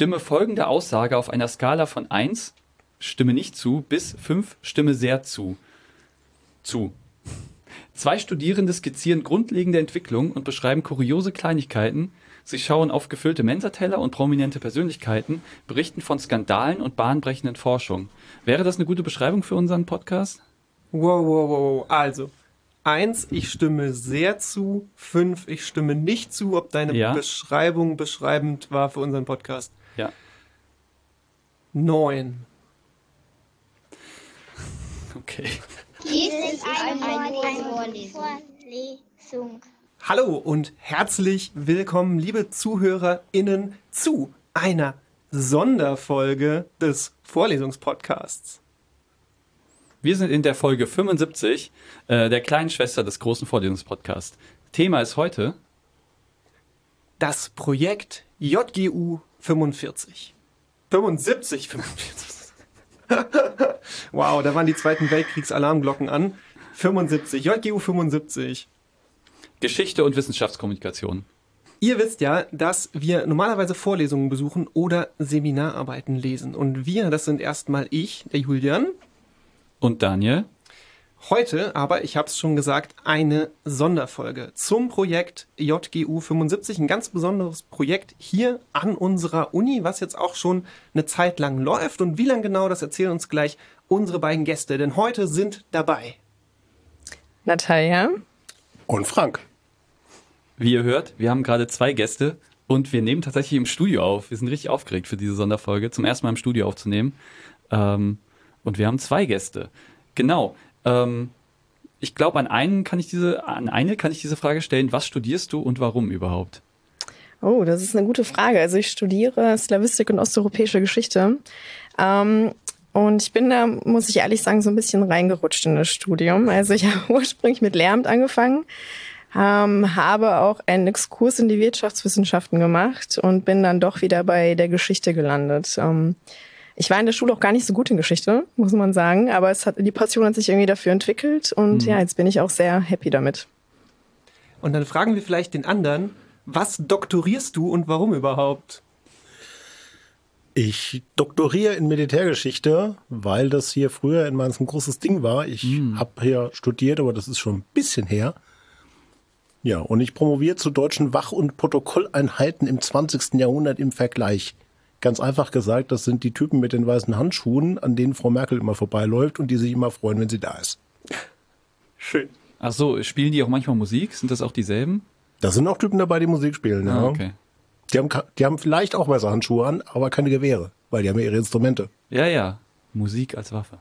Stimme folgende Aussage auf einer Skala von 1, stimme nicht zu, bis 5, stimme sehr zu. Zu. Zwei Studierende skizzieren grundlegende Entwicklung und beschreiben kuriose Kleinigkeiten. Sie schauen auf gefüllte Mensateller und prominente Persönlichkeiten, berichten von Skandalen und bahnbrechenden Forschung. Wäre das eine gute Beschreibung für unseren Podcast? Wow, wow, wow. Also, eins, ich stimme sehr zu. Fünf, ich stimme nicht zu, ob deine Ja. Beschreibung beschreibend war für unseren Podcast. Ja. Neun. Okay. Dies ist eine Vorlesung. Hallo und herzlich willkommen, liebe ZuhörerInnen, zu einer Sonderfolge des Vorlesungspodcasts. Wir sind in der Folge 75 äh, der kleinen Schwester des großen Vorlesungspodcasts. Thema ist heute Das Projekt JGU 45. 75, 45. wow, da waren die Zweiten Weltkriegsalarmglocken an. 75, JGU 75. Geschichte und Wissenschaftskommunikation. Ihr wisst ja, dass wir normalerweise Vorlesungen besuchen oder Seminararbeiten lesen. Und wir, das sind erstmal ich, der Julian. Und Daniel? Heute aber, ich habe es schon gesagt, eine Sonderfolge zum Projekt JGU 75. Ein ganz besonderes Projekt hier an unserer Uni, was jetzt auch schon eine Zeit lang läuft. Und wie lang genau, das erzählen uns gleich unsere beiden Gäste. Denn heute sind dabei. Natalia. Und Frank. Wie ihr hört, wir haben gerade zwei Gäste und wir nehmen tatsächlich im Studio auf. Wir sind richtig aufgeregt für diese Sonderfolge, zum ersten Mal im Studio aufzunehmen. Ähm, und wir haben zwei Gäste. Genau. Ähm, ich glaube, an einen kann ich diese, an eine kann ich diese Frage stellen. Was studierst du und warum überhaupt? Oh, das ist eine gute Frage. Also ich studiere Slawistik und osteuropäische Geschichte. Ähm, und ich bin da, muss ich ehrlich sagen, so ein bisschen reingerutscht in das Studium. Also ich habe ursprünglich mit Lehramt angefangen, ähm, habe auch einen Exkurs in die Wirtschaftswissenschaften gemacht und bin dann doch wieder bei der Geschichte gelandet. Ähm, ich war in der Schule auch gar nicht so gut in Geschichte, muss man sagen, aber es hat, die Passion hat sich irgendwie dafür entwickelt und ja, jetzt bin ich auch sehr happy damit. Und dann fragen wir vielleicht den anderen, was doktorierst du und warum überhaupt? Ich doktoriere in Militärgeschichte, weil das hier früher in Mainz ein großes Ding war. Ich habe hier studiert, aber das ist schon ein bisschen her. Ja, und ich promoviere zu deutschen Wach- und Protokolleinheiten im 20. Jahrhundert im Vergleich. Ganz einfach gesagt, das sind die Typen mit den weißen Handschuhen, an denen Frau Merkel immer vorbeiläuft und die sich immer freuen, wenn sie da ist. Schön. Ach so, spielen die auch manchmal Musik? Sind das auch dieselben? Da sind auch Typen dabei, die Musik spielen. Ja. Ah, okay. Die, haben, die haben vielleicht auch weiße Handschuhe an, aber keine Gewehre, weil die haben ja ihre Instrumente. Ja, ja. Musik als Waffe.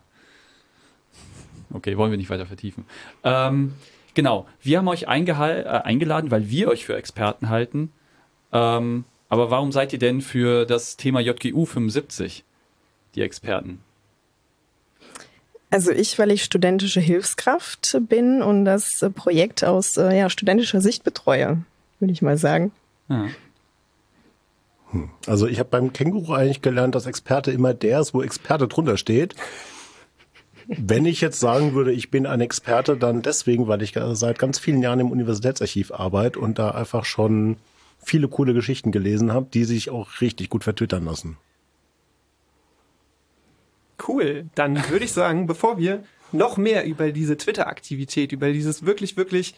Okay, wollen wir nicht weiter vertiefen. Ähm, genau, wir haben euch äh, eingeladen, weil wir euch für Experten halten. Ähm, aber warum seid ihr denn für das Thema JGU 75 die Experten? Also ich, weil ich studentische Hilfskraft bin und das Projekt aus äh, ja, studentischer Sicht betreue, würde ich mal sagen. Ja. Also ich habe beim Känguru eigentlich gelernt, dass Experte immer der ist, wo Experte drunter steht. Wenn ich jetzt sagen würde, ich bin ein Experte, dann deswegen, weil ich seit ganz vielen Jahren im Universitätsarchiv arbeite und da einfach schon viele coole Geschichten gelesen habe, die sich auch richtig gut vertwittern lassen. Cool. Dann würde ich sagen, bevor wir noch mehr über diese Twitter-Aktivität, über dieses wirklich, wirklich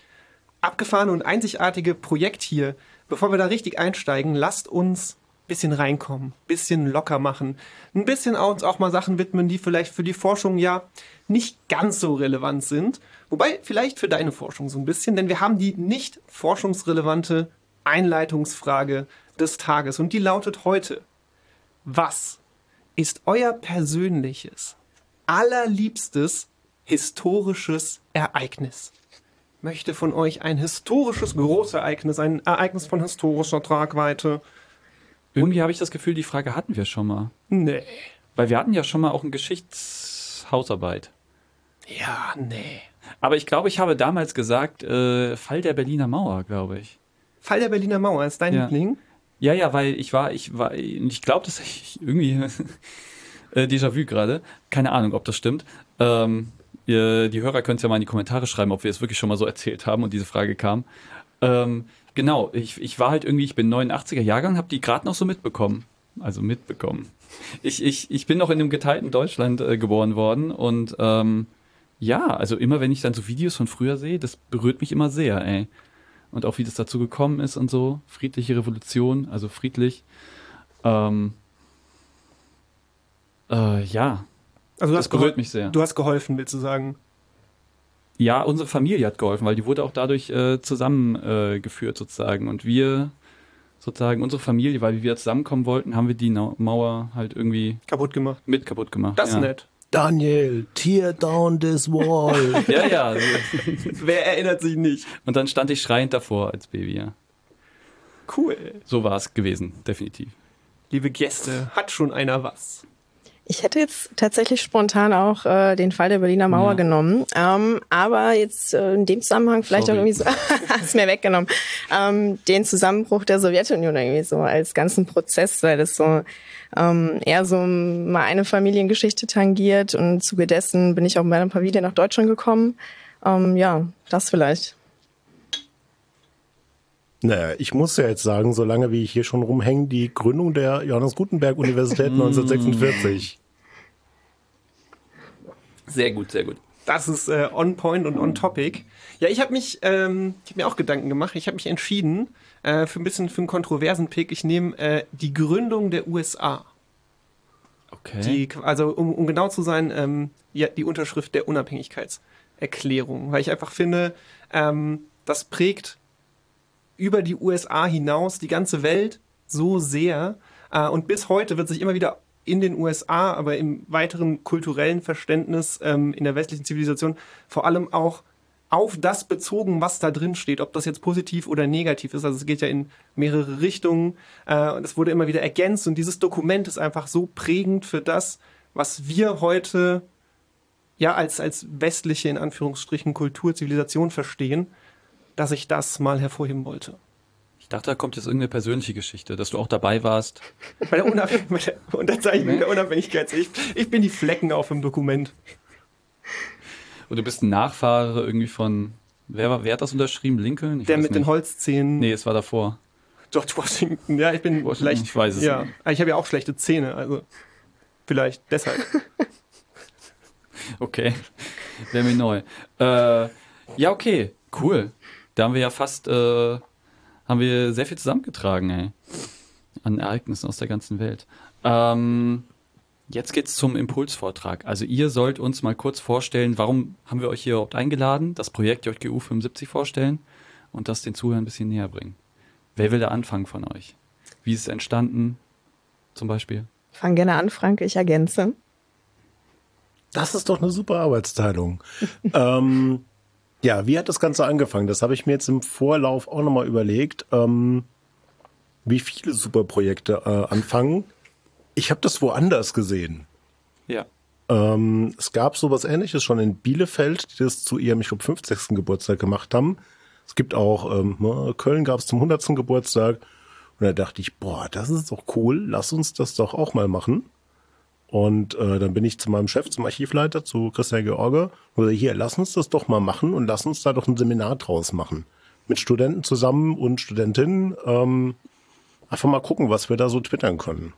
abgefahrene und einzigartige Projekt hier, bevor wir da richtig einsteigen, lasst uns ein bisschen reinkommen, bisschen locker machen, ein bisschen uns auch mal Sachen widmen, die vielleicht für die Forschung ja nicht ganz so relevant sind. Wobei vielleicht für deine Forschung so ein bisschen, denn wir haben die nicht forschungsrelevante Einleitungsfrage des Tages und die lautet heute, was ist euer persönliches, allerliebstes historisches Ereignis? Möchte von euch ein historisches Großereignis, ein Ereignis von historischer Tragweite? Irgendwie habe ich das Gefühl, die Frage hatten wir schon mal. Nee. Weil wir hatten ja schon mal auch eine Geschichtshausarbeit. Ja, nee. Aber ich glaube, ich habe damals gesagt, äh, Fall der Berliner Mauer, glaube ich. Fall der Berliner Mauer ist dein Ja. Liebling? Ja, ja, weil ich war, ich war, ich glaube, dass ich irgendwie äh, Déjà-vu gerade. Keine Ahnung, ob das stimmt. Ähm, ihr, die Hörer können es ja mal in die Kommentare schreiben, ob wir es wirklich schon mal so erzählt haben und diese Frage kam. Ähm, genau, ich, ich war halt irgendwie, ich bin 89er Jahrgang, habe die gerade noch so mitbekommen. also mitbekommen. Ich, ich, ich bin noch in einem geteilten Deutschland äh, geboren worden und ähm, ja, also immer wenn ich dann so Videos von früher sehe, das berührt mich immer sehr, ey. Und auch wie das dazu gekommen ist und so. Friedliche Revolution, also friedlich. Ähm, äh, ja, Also du das berührt mich sehr. du hast geholfen, willst du sagen? Ja, unsere Familie hat geholfen, weil die wurde auch dadurch äh, zusammengeführt äh, sozusagen. Und wir sozusagen, unsere Familie, weil wir wieder zusammenkommen wollten, haben wir die Mauer halt irgendwie Kaputt gemacht. mit kaputt gemacht. Das ja. ist nett. Daniel, tear down this wall. Ja, ja. Wer erinnert sich nicht? Und dann stand ich schreiend davor als Baby, ja. Cool. So war es gewesen, definitiv. Liebe Gäste, hat schon einer was? Ich hätte jetzt tatsächlich spontan auch äh, den Fall der Berliner Mauer Ja. genommen. Ähm, aber jetzt äh, in dem Zusammenhang vielleicht Sorry. auch irgendwie so, hast mir weggenommen, ähm, den Zusammenbruch der Sowjetunion irgendwie so als ganzen Prozess, weil das so ähm, eher so mal eine Familiengeschichte tangiert und im Zuge dessen bin ich auch mit einer Familie nach Deutschland gekommen. Ähm, ja, das vielleicht. Naja, ich muss ja jetzt sagen, solange wie ich hier schon rumhänge, die Gründung der Johannes Gutenberg Universität 1946. Sehr gut, sehr gut. Das ist äh, on point und on topic. Ja, ich habe mich, ähm, ich habe mir auch Gedanken gemacht. Ich habe mich entschieden äh, für ein bisschen für einen kontroversen Pick. Ich nehme äh, die Gründung der USA. Okay. Die, also um, um genau zu sein, ähm, ja, die Unterschrift der Unabhängigkeitserklärung, weil ich einfach finde, ähm, das prägt über die USA hinaus die ganze Welt so sehr äh, und bis heute wird sich immer wieder in den USA, aber im weiteren kulturellen Verständnis ähm, in der westlichen Zivilisation vor allem auch auf das bezogen, was da drin steht, ob das jetzt positiv oder negativ ist. Also es geht ja in mehrere Richtungen äh, und es wurde immer wieder ergänzt und dieses Dokument ist einfach so prägend für das, was wir heute ja als, als westliche, in Anführungsstrichen, Kultur, Zivilisation verstehen, dass ich das mal hervorheben wollte. Ich dachte, da kommt jetzt irgendeine persönliche Geschichte, dass du auch dabei warst. Bei der, Unabh bei der Unterzeichnung der Unabhängigkeit. Ich, ich bin die Flecken auf dem Dokument. Und du bist ein Nachfahre irgendwie von. Wer, war, wer hat das unterschrieben? Lincoln? Ich Der mit den nicht. Holzzähnen. Nee, es war davor. George Washington. Ja, ich bin Washington, vielleicht. ich weiß es ja. nicht. Aber Ich habe ja auch schlechte Zähne, also vielleicht deshalb. Okay. Wäre mir neu. Äh, ja, okay. Cool. Da haben wir ja fast, äh, haben wir sehr viel zusammengetragen, ey. An Ereignissen aus der ganzen Welt. Ähm, jetzt geht's zum Impulsvortrag. Also ihr sollt uns mal kurz vorstellen, warum haben wir euch hier überhaupt eingeladen, das Projekt JGU 75 vorstellen und das den Zuhörern ein bisschen näher bringen. Wer will da anfangen von euch? Wie ist es entstanden, zum Beispiel? Fang gerne an, Frank, ich ergänze. Das ist doch eine super Arbeitsteilung. ähm, ja, wie hat das Ganze angefangen? Das habe ich mir jetzt im Vorlauf auch nochmal überlegt, ähm, wie viele Superprojekte äh, anfangen. Ich habe das woanders gesehen. Ja. Ähm, es gab sowas ähnliches schon in Bielefeld, die das zu ihrem, ich glaube, 50. Geburtstag gemacht haben. Es gibt auch, ähm, ne, Köln gab es zum 100. Geburtstag. Und da dachte ich, boah, das ist doch cool, lass uns das doch auch mal machen. Und äh, dann bin ich zu meinem Chef, zum Archivleiter, zu Christian George, und gesagt, hier, lass uns das doch mal machen und lass uns da doch ein Seminar draus machen. Mit Studenten zusammen und Studentinnen. Ähm, einfach mal gucken, was wir da so twittern können.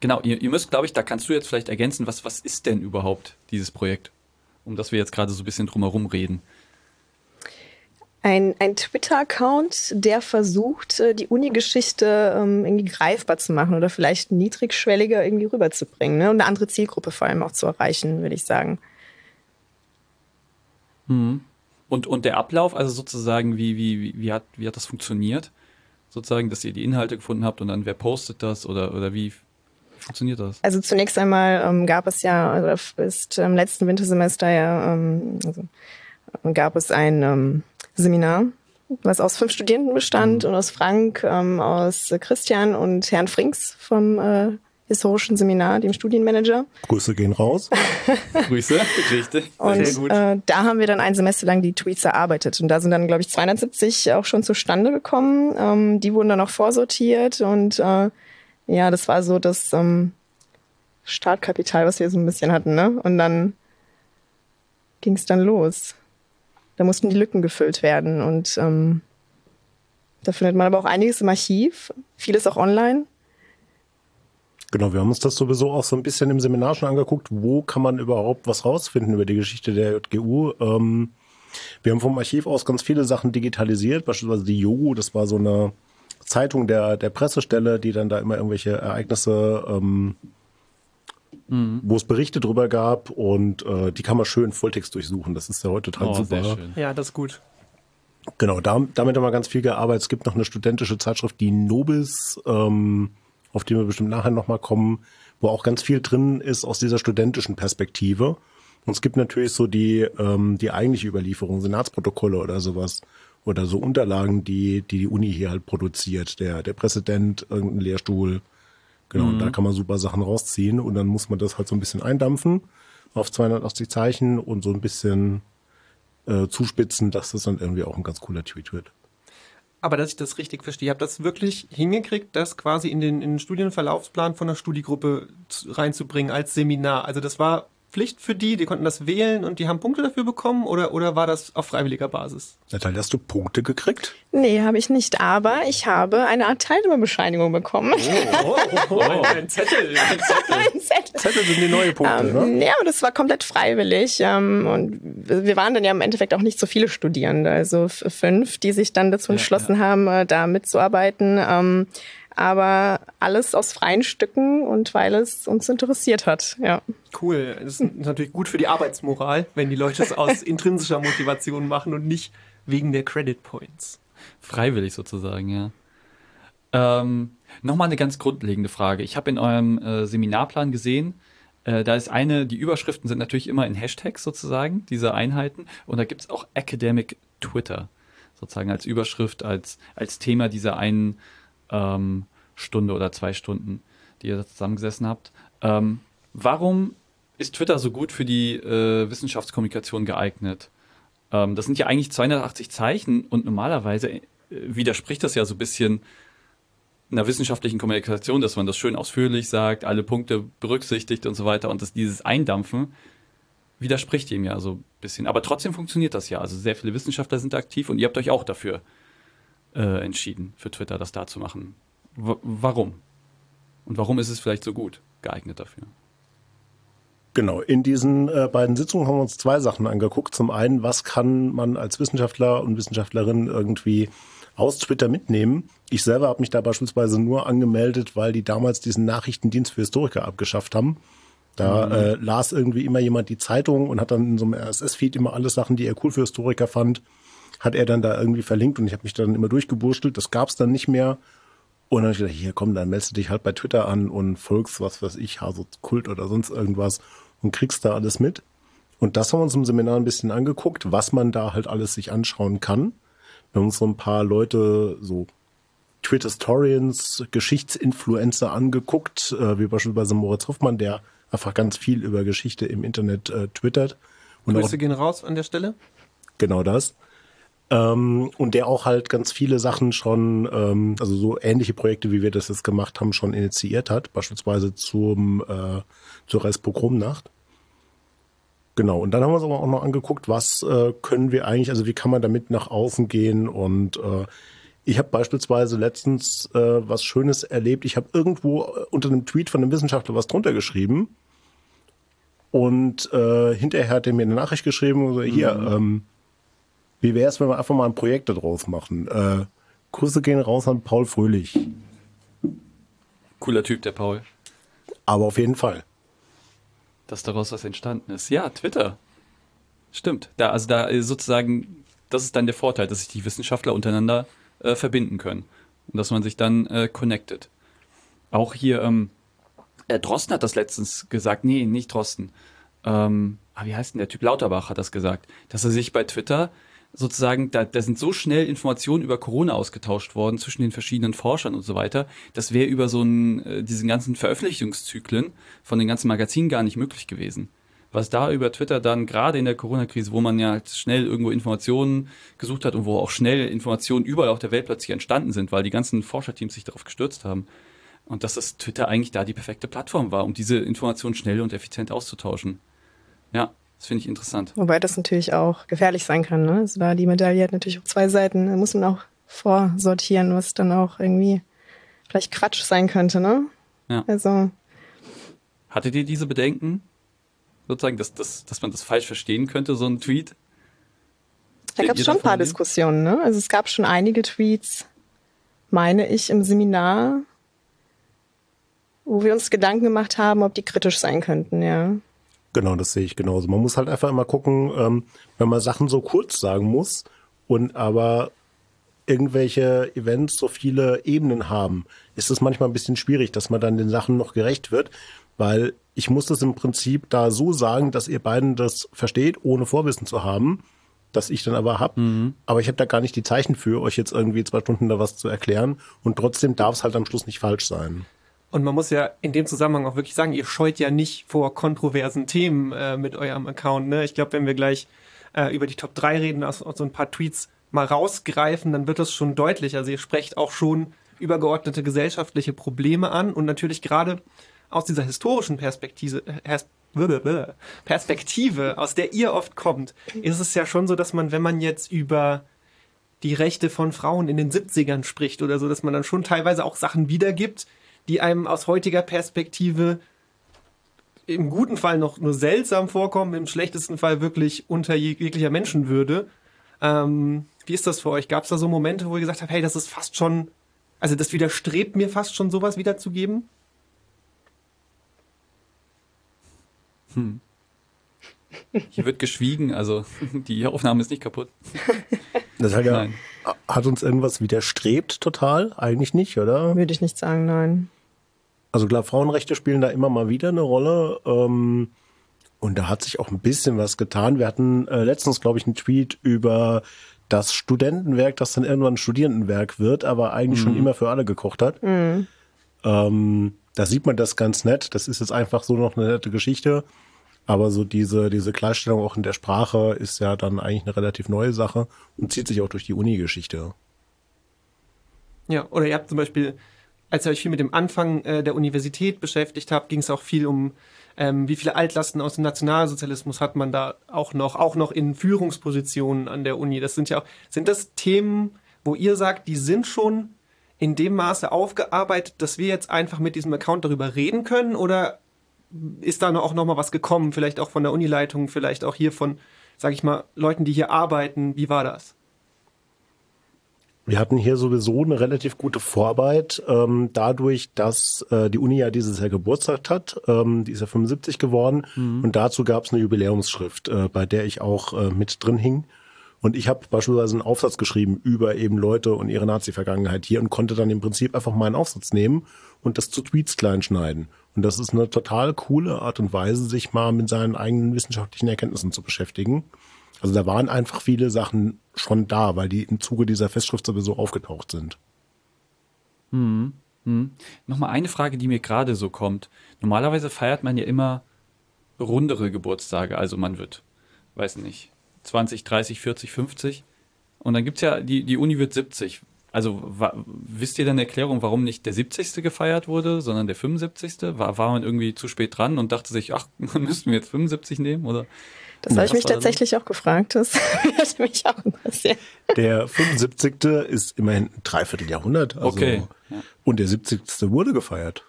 Genau, ihr, ihr müsst, glaube ich, da kannst du jetzt vielleicht ergänzen, was, was ist denn überhaupt dieses Projekt? Um das wir jetzt gerade so ein bisschen drumherum reden. Ein, ein Twitter-Account, der versucht, äh, die Uni-Geschichte ähm, irgendwie greifbar zu machen oder vielleicht niedrigschwelliger irgendwie rüberzubringen ne? und eine andere Zielgruppe vor allem auch zu erreichen, würde ich sagen. Und, und der Ablauf, also sozusagen, wie, wie, wie, hat, wie hat das funktioniert? Sozusagen, dass ihr die Inhalte gefunden habt und dann wer postet das oder, oder wie funktioniert das? Also zunächst einmal ähm, gab es ja, also ist im letzten Wintersemester ja, ähm, also, gab es ein ähm, Seminar, was aus fünf Studierenden bestand und aus Frank, ähm, aus Christian und Herrn Frings vom äh, historischen Seminar, dem Studienmanager. Grüße gehen raus. Grüße, richtig. Und Sehr gut. äh, da haben wir dann ein Semester lang die Tweets erarbeitet. Und da sind dann, glaube ich, 270 auch schon zustande gekommen. Ähm, die wurden dann auch vorsortiert. Und äh, ja, das war so das ähm, Startkapital, was wir so ein bisschen hatten. Ne? Und dann ging es dann los. Da mussten die Lücken gefüllt werden. Und ähm, Da findet man aber auch einiges im Archiv, vieles auch online. Genau, wir haben uns das sowieso auch so ein bisschen im Seminar schon angeguckt. Wo kann man überhaupt was rausfinden über die Geschichte der JGU? Ähm, wir haben vom Archiv aus ganz viele Sachen digitalisiert, beispielsweise die Jogu, das war so eine Zeitung der, der Pressestelle, die dann da immer irgendwelche Ereignisse, ähm, mhm. wo es Berichte drüber gab und äh, die kann man schön Volltext durchsuchen. Das ist ja heute total Oh, super. sehr schön. Ja, das ist gut. Genau, da, damit haben wir ganz viel gearbeitet. Es gibt noch eine studentische Zeitschrift, die Nobis, ähm, auf die wir bestimmt nachher nochmal kommen, wo auch ganz viel drin ist aus dieser studentischen Perspektive. Und es gibt natürlich so die, ähm, die eigentliche Überlieferung, Senatsprotokolle oder sowas. Oder so Unterlagen, die die, die Uni hier halt produziert. Der, der Präsident, irgendein Lehrstuhl. Genau, und da kann man super Sachen rausziehen. Und dann muss man das halt so ein bisschen eindampfen auf 280 Zeichen und so ein bisschen äh, zuspitzen, dass das dann irgendwie auch ein ganz cooler Tweet wird. Aber dass ich das richtig verstehe, habt das wirklich hingekriegt, das quasi in den, in den Studienverlaufsplan von der Studiegruppe zu- reinzubringen als Seminar. Also das war Pflicht für die, die konnten das wählen und die haben Punkte dafür bekommen oder, oder war das auf freiwilliger Basis? Natalia, hast du Punkte gekriegt? Nee, habe ich nicht, aber ich habe eine Art Teilnehmerbescheinigung bekommen. Oh, oh, ein Zettel. Ein Zettel. Ein Zettel. Zettel sind die neue Punkte, ne? Ähm, ja, aber das war komplett freiwillig. Ähm, und wir waren dann ja im Endeffekt auch nicht so viele Studierende, also fünf, die sich dann dazu entschlossen haben, äh, da mitzuarbeiten. Ähm, aber alles aus freien Stücken und weil es uns interessiert hat. Ja. Cool. Das ist natürlich gut für die Arbeitsmoral, wenn die Leute es aus intrinsischer Motivation machen und nicht wegen der Credit Points. Freiwillig sozusagen, ja. Ähm, Nochmal eine ganz grundlegende Frage. Ich habe in eurem äh, Seminarplan gesehen, äh, da ist eine, die Überschriften sind natürlich immer in Hashtags sozusagen, diese Einheiten. Und da gibt es auch Academic Twitter, sozusagen als Überschrift, als, als Thema dieser einen ähm, Stunde oder zwei Stunden, die ihr da zusammengesessen habt. Ähm, warum ist Twitter so gut für die äh, Wissenschaftskommunikation geeignet? Ähm, das sind ja eigentlich 280 Zeichen und normalerweise äh, widerspricht das ja so ein bisschen einer wissenschaftlichen Kommunikation, dass man das schön ausführlich sagt, alle Punkte berücksichtigt und so weiter und dass dieses Eindampfen widerspricht dem ja so ein bisschen. Aber trotzdem funktioniert das ja. Also sehr viele Wissenschaftler sind aktiv und ihr habt euch auch dafür äh, entschieden, für Twitter das da zu machen. W warum? Und warum ist es vielleicht so gut geeignet dafür? Genau, in diesen äh, beiden Sitzungen haben wir uns zwei Sachen angeguckt. Zum einen, was kann man als Wissenschaftler und Wissenschaftlerin irgendwie aus Twitter mitnehmen? Ich selber habe mich da beispielsweise nur angemeldet, weil die damals diesen Nachrichtendienst für Historiker abgeschafft haben. Da äh, las irgendwie immer jemand die Zeitung und hat dann in so einem RSS-Feed immer alle Sachen, die er cool für Historiker fand, hat er dann da irgendwie verlinkt und ich habe mich dann immer durchgeburstelt. Das gab's dann nicht mehr. Und dann habe ich gedacht, hier komm, dann meldest du dich halt bei Twitter an und folgst, was weiß ich, so Kult oder sonst irgendwas und kriegst da alles mit. Und das haben wir uns im Seminar ein bisschen angeguckt, was man da halt alles sich anschauen kann. Wir haben uns so ein paar Leute, so Twitter-Historians, Geschichtsinfluencer angeguckt, äh, wie beispielsweise Moritz Hoffmann, der einfach ganz viel über Geschichte im Internet äh, twittert. Und auch Grüße gehen raus an der Stelle. Genau das. Ähm, und der auch halt ganz viele Sachen schon, ähm, also so ähnliche Projekte, wie wir das jetzt gemacht haben, schon initiiert hat, beispielsweise zum, äh, zur Reichspogromnacht. Genau, und dann haben wir uns aber auch noch angeguckt, was äh, können wir eigentlich, also wie kann man damit nach außen gehen und äh, ich habe beispielsweise letztens äh, was Schönes erlebt. Ich habe irgendwo äh, unter einem Tweet von einem Wissenschaftler was drunter geschrieben und äh, hinterher hat er mir eine Nachricht geschrieben, so, hier, ähm, wie wäre es, wenn wir einfach mal ein Projekt daraus machen? Äh, Grüße gehen raus an Paul Fröhlich. Cooler Typ, der Paul. Aber auf jeden Fall. dass daraus was entstanden ist. Ja, Twitter. Stimmt. Da, also da äh, sozusagen, das ist dann der Vorteil, dass sich die Wissenschaftler untereinander äh, verbinden können. Und dass man sich dann äh, connectet. Auch hier, ähm, äh, Drosten hat das letztens gesagt, nee, nicht Drosten. Ähm, ah, wie heißt denn der Typ? Lauterbach hat das gesagt, dass er sich bei Twitter sozusagen, da, da sind so schnell Informationen über Corona ausgetauscht worden zwischen den verschiedenen Forschern und so weiter. Das wäre über so einen, äh, diesen ganzen Veröffentlichungszyklen von den ganzen Magazinen gar nicht möglich gewesen. Was da über Twitter dann gerade in der Corona-Krise, wo man ja halt schnell irgendwo Informationen gesucht hat und wo auch schnell Informationen überall auf der Welt plötzlich entstanden sind, weil die ganzen Forscherteams sich darauf gestürzt haben. Und dass das Twitter eigentlich da die perfekte Plattform war, um diese Informationen schnell und effizient auszutauschen. Ja, das finde ich interessant. Wobei das natürlich auch gefährlich sein kann. Ne? Also da die Medaille hat natürlich auch zwei Seiten. Da muss man auch vorsortieren, was dann auch irgendwie vielleicht Quatsch sein könnte, ne? Ja. Also, Hattet ihr diese Bedenken? Sozusagen, dass, dass, dass man das falsch verstehen könnte, so ein Tweet? da gab es schon ein paar? Diskussionen, ne? Also es gab schon einige Tweets, meine ich, im Seminar, wo wir uns Gedanken gemacht haben, ob die kritisch sein könnten, ja. Genau, das sehe ich genauso. Man muss halt einfach immer gucken, ähm, wenn man Sachen so kurz sagen muss und aber irgendwelche Events so viele Ebenen haben, ist es manchmal ein bisschen schwierig, dass man dann den Sachen noch gerecht wird, weil ich muss das im Prinzip da so sagen, dass ihr beiden das versteht, ohne Vorwissen zu haben, das ich dann aber hab. Aber ich habe da gar nicht die Zeichen für, euch jetzt irgendwie zwei Stunden da was zu erklären und trotzdem darf es halt am Schluss nicht falsch sein. Und man muss ja in dem Zusammenhang auch wirklich sagen, ihr scheut ja nicht vor kontroversen Themen äh, mit eurem Account. Ne? Ich glaube, wenn wir gleich äh, über die Top 3 reden, aus, so ein paar Tweets mal rausgreifen, dann wird das schon deutlich. Also ihr sprecht auch schon übergeordnete gesellschaftliche Probleme an und natürlich gerade aus dieser historischen Perspektive, äh, Perspektive, aus der ihr oft kommt, ist es ja schon so, dass man, wenn man jetzt über die Rechte von Frauen in den 70ern spricht oder so, dass man dann schon teilweise auch Sachen wiedergibt, die einem aus heutiger Perspektive im guten Fall noch nur seltsam vorkommen, im schlechtesten Fall wirklich unter jeg- jeglicher Menschenwürde. Ähm, wie ist das für euch? Gab es da so Momente, wo ihr gesagt habt, hey, das ist fast schon, also das widerstrebt mir fast schon, sowas wiederzugeben? Hier wird geschwiegen, also die Aufnahme ist nicht kaputt. Das hat, ja, Nein. hat uns irgendwas widerstrebt total? Eigentlich nicht, oder? Würde ich nicht sagen, nein. Also klar, Frauenrechte spielen da immer mal wieder eine Rolle. Ähm, und da hat sich auch ein bisschen was getan. Wir hatten äh, letztens, glaube ich, einen Tweet über das Studentenwerk, das dann irgendwann ein Studierendenwerk wird, aber eigentlich schon immer für alle gekocht hat. Ähm, da sieht man das ganz nett. Das ist jetzt einfach so noch eine nette Geschichte. Aber so diese, diese Gleichstellung auch in der Sprache ist ja dann eigentlich eine relativ neue Sache und zieht sich auch durch die Uni-Geschichte. Ja, oder ihr habt zum Beispiel, als ihr euch viel mit dem Anfang äh, der Universität beschäftigt habt, ging es auch viel um, ähm, wie viele Altlasten aus dem Nationalsozialismus hat man da auch noch, auch noch in Führungspositionen an der Uni. Das sind ja auch, sind das Themen, wo ihr sagt, die sind schon in dem Maße aufgearbeitet, dass wir jetzt einfach mit diesem Account darüber reden können? Oder ist da auch noch mal was gekommen? Vielleicht auch von der Unileitung, vielleicht auch hier von, sag ich mal, Leuten, die hier arbeiten. Wie war das? Wir hatten hier sowieso eine relativ gute Vorarbeit, ähm, dadurch, dass äh, die Uni ja dieses Jahr Geburtstag hat. Ähm, die ist ja 75 geworden. Und dazu gab es eine Jubiläumsschrift, äh, bei der ich auch äh, mit drin hing. Und ich habe beispielsweise einen Aufsatz geschrieben über eben Leute und ihre Nazi-Vergangenheit hier und konnte dann im Prinzip einfach meinen Aufsatz nehmen und das zu Tweets klein schneiden. Und das ist eine total coole Art und Weise, sich mal mit seinen eigenen wissenschaftlichen Erkenntnissen zu beschäftigen. Also da waren einfach viele Sachen schon da, weil die im Zuge dieser Festschrift sowieso aufgetaucht sind. Nochmal eine Frage, die mir gerade so kommt. Normalerweise feiert man ja immer rundere Geburtstage. Also man wird, weiß nicht, 20, 30, 40, 50. Und dann gibt's ja, die, die Uni wird 70. Also wisst ihr dann eine Erklärung, warum nicht der 70. gefeiert wurde, sondern der 75.? War, war man irgendwie zu spät dran und dachte sich, ach, müssten wir jetzt 75 nehmen? Oder? Das habe ich mich tatsächlich auch gefragt. Das hat mich auch interessiert. Der 75. ist immerhin ein Dreivierteljahrhundert. Also, Okay, ja. Und der 70. wurde gefeiert.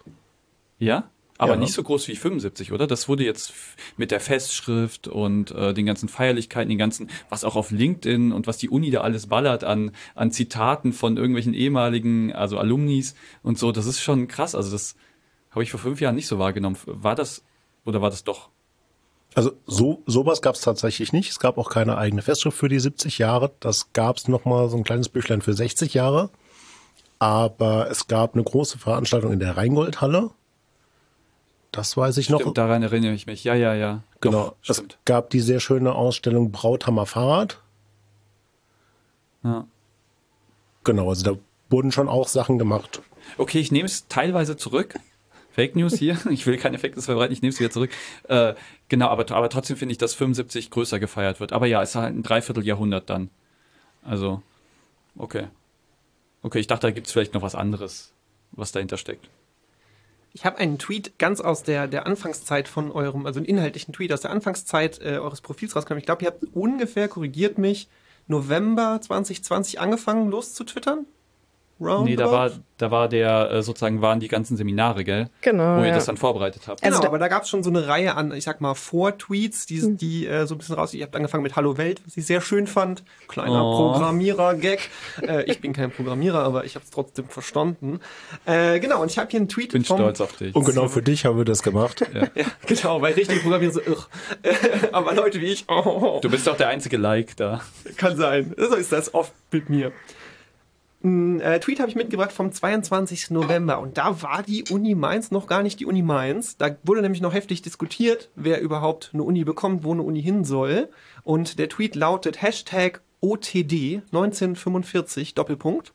Ja? Aber Ja. nicht so groß wie 75, oder? Das wurde jetzt mit der Festschrift und äh, den ganzen Feierlichkeiten, den ganzen, was auch auf LinkedIn und was die Uni da alles ballert an, an Zitaten von irgendwelchen ehemaligen, also Alumnis und so, das ist schon krass. Also das habe ich vor fünf Jahren nicht so wahrgenommen. War das oder war das doch? Also so sowas gab es tatsächlich nicht. Es gab auch keine eigene Festschrift für die 70 Jahre. Das gab es nochmal so ein kleines Büchlein für 60 Jahre. Aber es gab eine große Veranstaltung in der Rheingoldhalle. Das weiß ich noch. Stimmt, daran erinnere ich mich. Ja, ja, ja. Genau. Doch, es stimmt. gab die sehr schöne Ausstellung Brauthammer Fahrrad. Ja. Genau, also da wurden schon auch Sachen gemacht. Okay, ich nehme es teilweise zurück. Fake News hier. Ich will keine Fake News verbreiten, ich nehme es wieder zurück. Äh, genau, aber, aber trotzdem finde ich, dass 75 größer gefeiert wird. Aber ja, es ist halt ein Dreivierteljahrhundert dann. Also, okay. Okay, ich dachte, da gibt es vielleicht noch was anderes, was dahinter steckt. Ich habe einen Tweet ganz aus der, der Anfangszeit von eurem, also einen inhaltlichen Tweet aus der Anfangszeit äh, eures Profils rausgenommen. Ich glaube, ihr habt ungefähr, korrigiert mich, November 2020 angefangen, loszutwittern? Nee, da Roundabout? war, da war der, äh, sozusagen waren die ganzen Seminare, gell? Genau, Wo ihr ja. das dann vorbereitet habt. Genau, Also da- aber da gab es schon so eine Reihe an, ich sag mal, Vor-Tweets, die, die äh, so ein bisschen raus. Ihr habt angefangen mit Hallo Welt, was ich sehr schön fand. Kleiner Oh. Programmierer-Gag. äh, ich bin kein Programmierer, aber ich habe es trotzdem verstanden. Äh, genau, und ich habe hier einen Tweet Bin vom, stolz auf dich. Und genau für dich haben wir das gemacht. Ja, genau, weil richtige Programmierer so irr. aber Leute wie ich, oh, Du bist doch der einzige Like da. kann sein. So ist das oft mit mir. Ein äh, Tweet habe ich mitgebracht vom 22. November und da war die Uni Mainz noch gar nicht die Uni Mainz. Da wurde nämlich noch heftig diskutiert, wer überhaupt eine Uni bekommt, wo eine Uni hin soll. Und der Tweet lautet Hashtag OTD 1945 Doppelpunkt.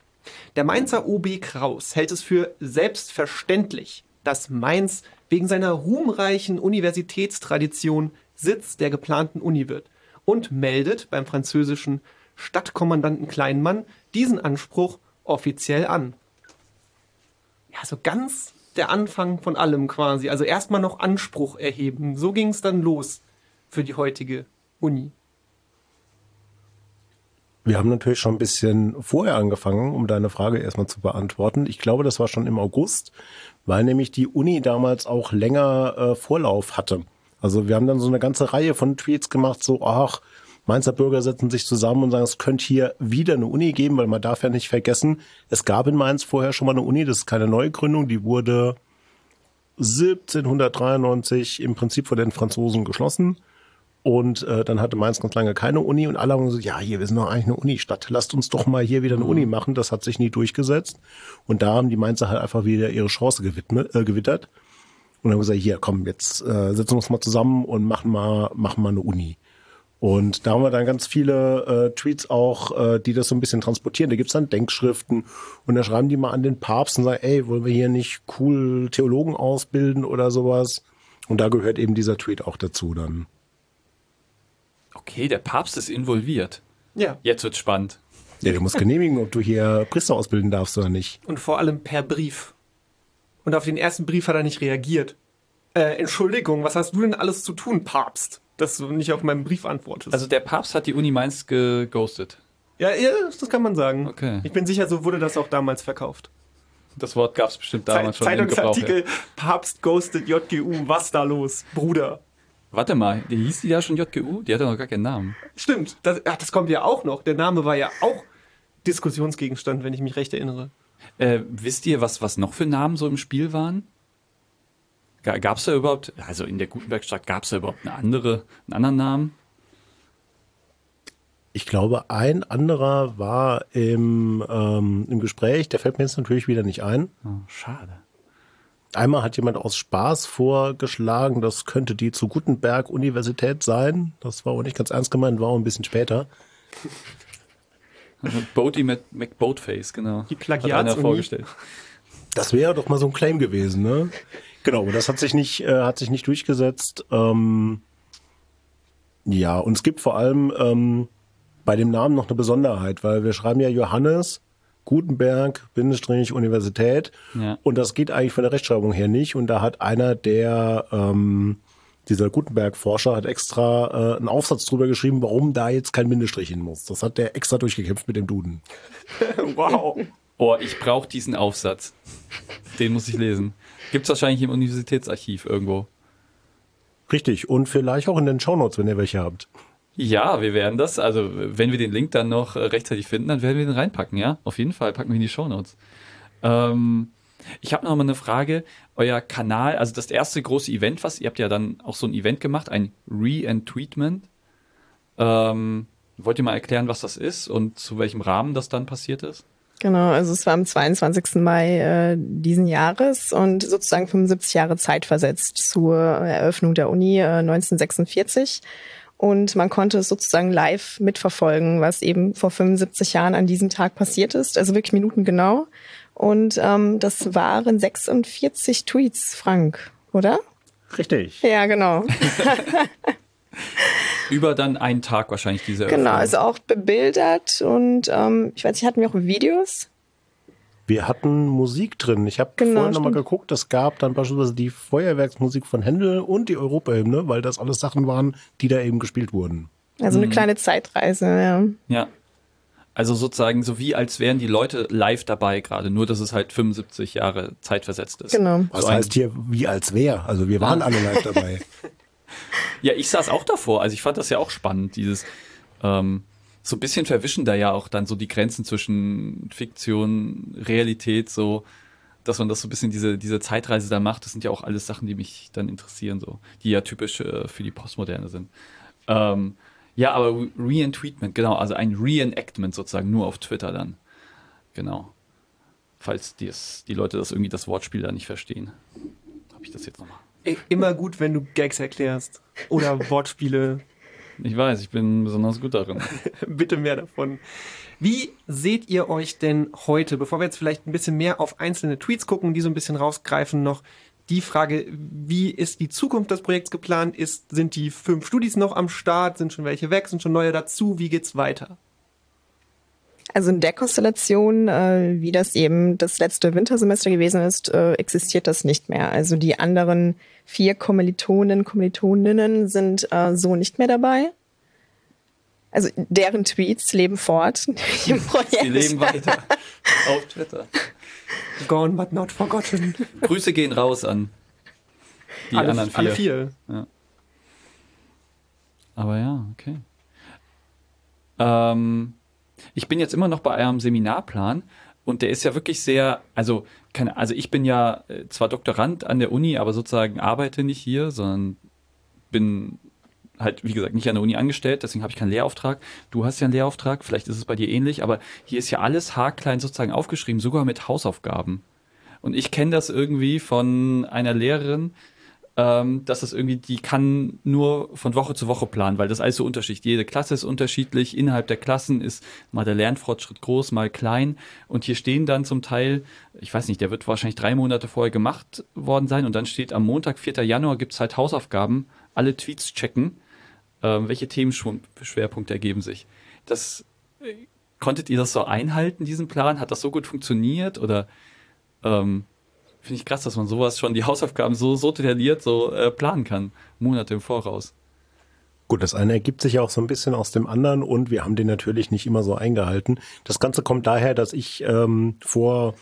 Der Mainzer OB Kraus hält es für selbstverständlich, dass Mainz wegen seiner ruhmreichen Universitätstradition Sitz der geplanten Uni wird und meldet beim französischen Stadtkommandanten Kleinmann diesen Anspruch offiziell an. Ja, so ganz der Anfang von allem quasi. Also erstmal noch Anspruch erheben. So ging es dann los für die heutige Uni. Wir haben natürlich schon ein bisschen vorher angefangen, um deine Frage erstmal zu beantworten. Ich glaube, das war schon im August, weil nämlich die Uni damals auch länger äh, Vorlauf hatte. Also wir haben dann so eine ganze Reihe von Tweets gemacht, so, ach, Mainzer Bürger setzen sich zusammen und sagen, es könnte hier wieder eine Uni geben, weil man darf ja nicht vergessen, es gab in Mainz vorher schon mal eine Uni, das ist keine Neugründung, die wurde 1793 im Prinzip von den Franzosen geschlossen. Und äh, dann hatte Mainz ganz lange keine Uni und alle haben gesagt, ja, hier, wir sind doch eigentlich eine Unistadt. Lasst uns doch mal hier wieder eine Uni machen. Das hat sich nie durchgesetzt. Und da haben die Mainzer halt einfach wieder ihre Chance gewidmet, äh, gewittert. Und haben gesagt, hier, komm, jetzt äh, setzen wir uns mal zusammen und machen mal, machen mal eine Uni. Und da haben wir dann ganz viele äh, Tweets auch, äh, die das so ein bisschen transportieren. Da gibt's dann Denkschriften und da schreiben die mal an den Papst und sagen, ey, wollen wir hier nicht cool Theologen ausbilden oder sowas? Und da gehört eben dieser Tweet auch dazu dann. Okay, der Papst ist involviert. Ja. Jetzt wird's spannend. Ja, du musst genehmigen, ob du hier Priester ausbilden darfst oder nicht. Und vor allem per Brief. Und auf den ersten Brief hat er nicht reagiert. Äh, Entschuldigung, was hast du denn alles zu tun, Papst? Dass du nicht auf meinen Brief antwortest. Also der Papst hat die Uni Mainz geghostet. ja, ja, das kann man sagen. Okay. Ich bin sicher, so wurde das auch damals verkauft. Das Wort gab's bestimmt Zeit, damals schon im Gebrauch. Ja. Zeitungsartikel, Papst ghostet JGU, was da los, Bruder? Warte mal, die hieß die da schon JGU? Die hatte noch gar keinen Namen. Stimmt, das, ach, das kommt ja auch noch. Der Name war ja auch Diskussionsgegenstand, wenn ich mich recht erinnere. Äh, wisst ihr, was, was noch für Namen so im Spiel waren? Ga- Gab's da überhaupt, also in der Gutenbergstadt gab's da überhaupt eine andere, einen anderen Namen? Ich glaube, ein anderer war im, ähm, im Gespräch, der fällt mir jetzt natürlich wieder nicht ein. Oh, schade. Einmal hat jemand aus Spaß vorgeschlagen, das könnte die zu Gutenberg Universität sein. Das war aber nicht ganz ernst gemeint, war auch ein bisschen später. Boaty mit McBoatface, genau. Die Hat Plagiatsuni. einer vorgestellt. Das wäre doch mal so ein Claim gewesen, ne? Genau, das hat sich nicht, äh, hat sich nicht durchgesetzt. Ähm, ja, und es gibt vor allem ähm, bei dem Namen noch eine Besonderheit, weil wir schreiben ja Johannes Gutenberg, Bindestrich, Universität. Ja. Und das geht eigentlich von der Rechtschreibung her nicht. Und da hat einer der, ähm, dieser Gutenberg-Forscher hat extra äh, einen Aufsatz drüber geschrieben, warum da jetzt kein Bindestrich hin muss. Das hat der extra durchgekämpft mit dem Duden. Wow. Oh, ich brauche diesen Aufsatz. Den muss ich lesen. Gibt's wahrscheinlich im Universitätsarchiv irgendwo. Richtig. Und vielleicht auch in den Shownotes, wenn ihr welche habt. Ja, wir werden das. Also, wenn wir den Link dann noch äh, rechtzeitig finden, dann werden wir den reinpacken, ja? Auf jeden Fall packen wir in die Shownotes. Ähm, ich habe noch mal eine Frage. Euer Kanal, also das erste große Event, was ihr habt ja dann auch so ein Event gemacht, ein Re-Entweetment. Ähm, wollt ihr mal erklären, was das ist und zu welchem Rahmen das dann passiert ist? Genau, also es war am 22. Mai äh, diesen Jahres und sozusagen 75 Jahre Zeit versetzt zur Eröffnung der Uni äh, 1946. Und man konnte es sozusagen live mitverfolgen, was eben vor 75 Jahren an diesem Tag passiert ist, also wirklich minutengenau. Und ähm, das waren 46 Tweets, Frank, oder? Richtig. Ja, genau. Über dann einen Tag wahrscheinlich diese Genau, Eröffnung. also auch bebildert und ähm, ich weiß nicht, hatten wir auch Videos? Wir hatten Musik drin. Ich habe Genau, vorhin nochmal geguckt, es gab dann beispielsweise die Feuerwerksmusik von Händel und die Europahymne, weil das alles Sachen waren, die da eben gespielt wurden. Also eine kleine Zeitreise, ja. Ja. Also sozusagen so wie als wären die Leute live dabei gerade, nur dass es halt 75 Jahre zeitversetzt ist. Genau. Was So heißt hier wie als wer? Also wir waren alle live dabei. Ja, ich saß auch davor. Also ich fand das ja auch spannend, dieses ähm, so ein bisschen verwischen da ja auch dann so die Grenzen zwischen Fiktion, Realität, so, dass man das so ein bisschen diese, diese Zeitreise da macht. Das sind ja auch alles Sachen, die mich dann interessieren, so, die ja typisch äh, für die Postmoderne sind. Ähm, ja, aber Re- Re-Entweetment, genau, also ein Reenactment sozusagen nur auf Twitter dann. Genau. Falls dies, die Leute das irgendwie das Wortspiel da nicht verstehen. Habe ich das jetzt nochmal? Immer gut, wenn du Gags erklärst. Oder Wortspiele. Ich weiß, ich bin besonders gut darin. Bitte mehr davon. Wie seht ihr euch denn heute, bevor wir jetzt vielleicht ein bisschen mehr auf einzelne Tweets gucken, die so ein bisschen rausgreifen, noch die Frage, wie ist die Zukunft des Projekts geplant? Ist, sind die fünf Studis noch am Start? Sind schon welche weg? Sind schon neue dazu? Wie geht's weiter? Also in der Konstellation, äh, wie das eben das letzte Wintersemester gewesen ist, äh, existiert das nicht mehr. Also die anderen vier Kommilitonen, Kommilitoninnen sind äh, so nicht mehr dabei. Also deren Tweets leben fort im Projekt. Sie leben weiter auf Twitter. Gone but not forgotten. Grüße gehen raus an die alle, anderen vier. alle vier. Aber ja, okay. Ähm, ich bin jetzt immer noch bei eurem Seminarplan und der ist ja wirklich sehr, also keine, also ich bin ja äh, zwar Doktorand an der Uni, aber sozusagen arbeite nicht hier, sondern bin halt, wie gesagt, nicht an der Uni angestellt, deswegen habe ich keinen Lehrauftrag. Du hast ja einen Lehrauftrag, vielleicht ist es bei dir ähnlich, aber hier ist ja alles haarklein sozusagen aufgeschrieben, sogar mit Hausaufgaben. Und ich kenne das irgendwie von einer Lehrerin, ähm, dass das irgendwie, die kann nur von Woche zu Woche planen, weil das alles so unterschiedlich. Jede Klasse ist unterschiedlich, innerhalb der Klassen ist mal der Lernfortschritt groß, mal klein. Und hier stehen dann zum Teil, ich weiß nicht, der wird wahrscheinlich drei Monate vorher gemacht worden sein und dann steht am Montag, 4. Januar, gibt's halt Hausaufgaben, alle Tweets checken, ähm, welche Themenschwerpunkte ergeben sich. Das äh, konntet ihr das so einhalten, diesen Plan? Hat das so gut funktioniert oder ähm, Finde ich krass, dass man sowas schon, die Hausaufgaben so, so detailliert so äh, planen kann. Monate im Voraus. Gut, das eine ergibt sich ja auch so ein bisschen aus dem anderen und wir haben den natürlich nicht immer so eingehalten. Das Ganze kommt daher, dass ich ähm, vor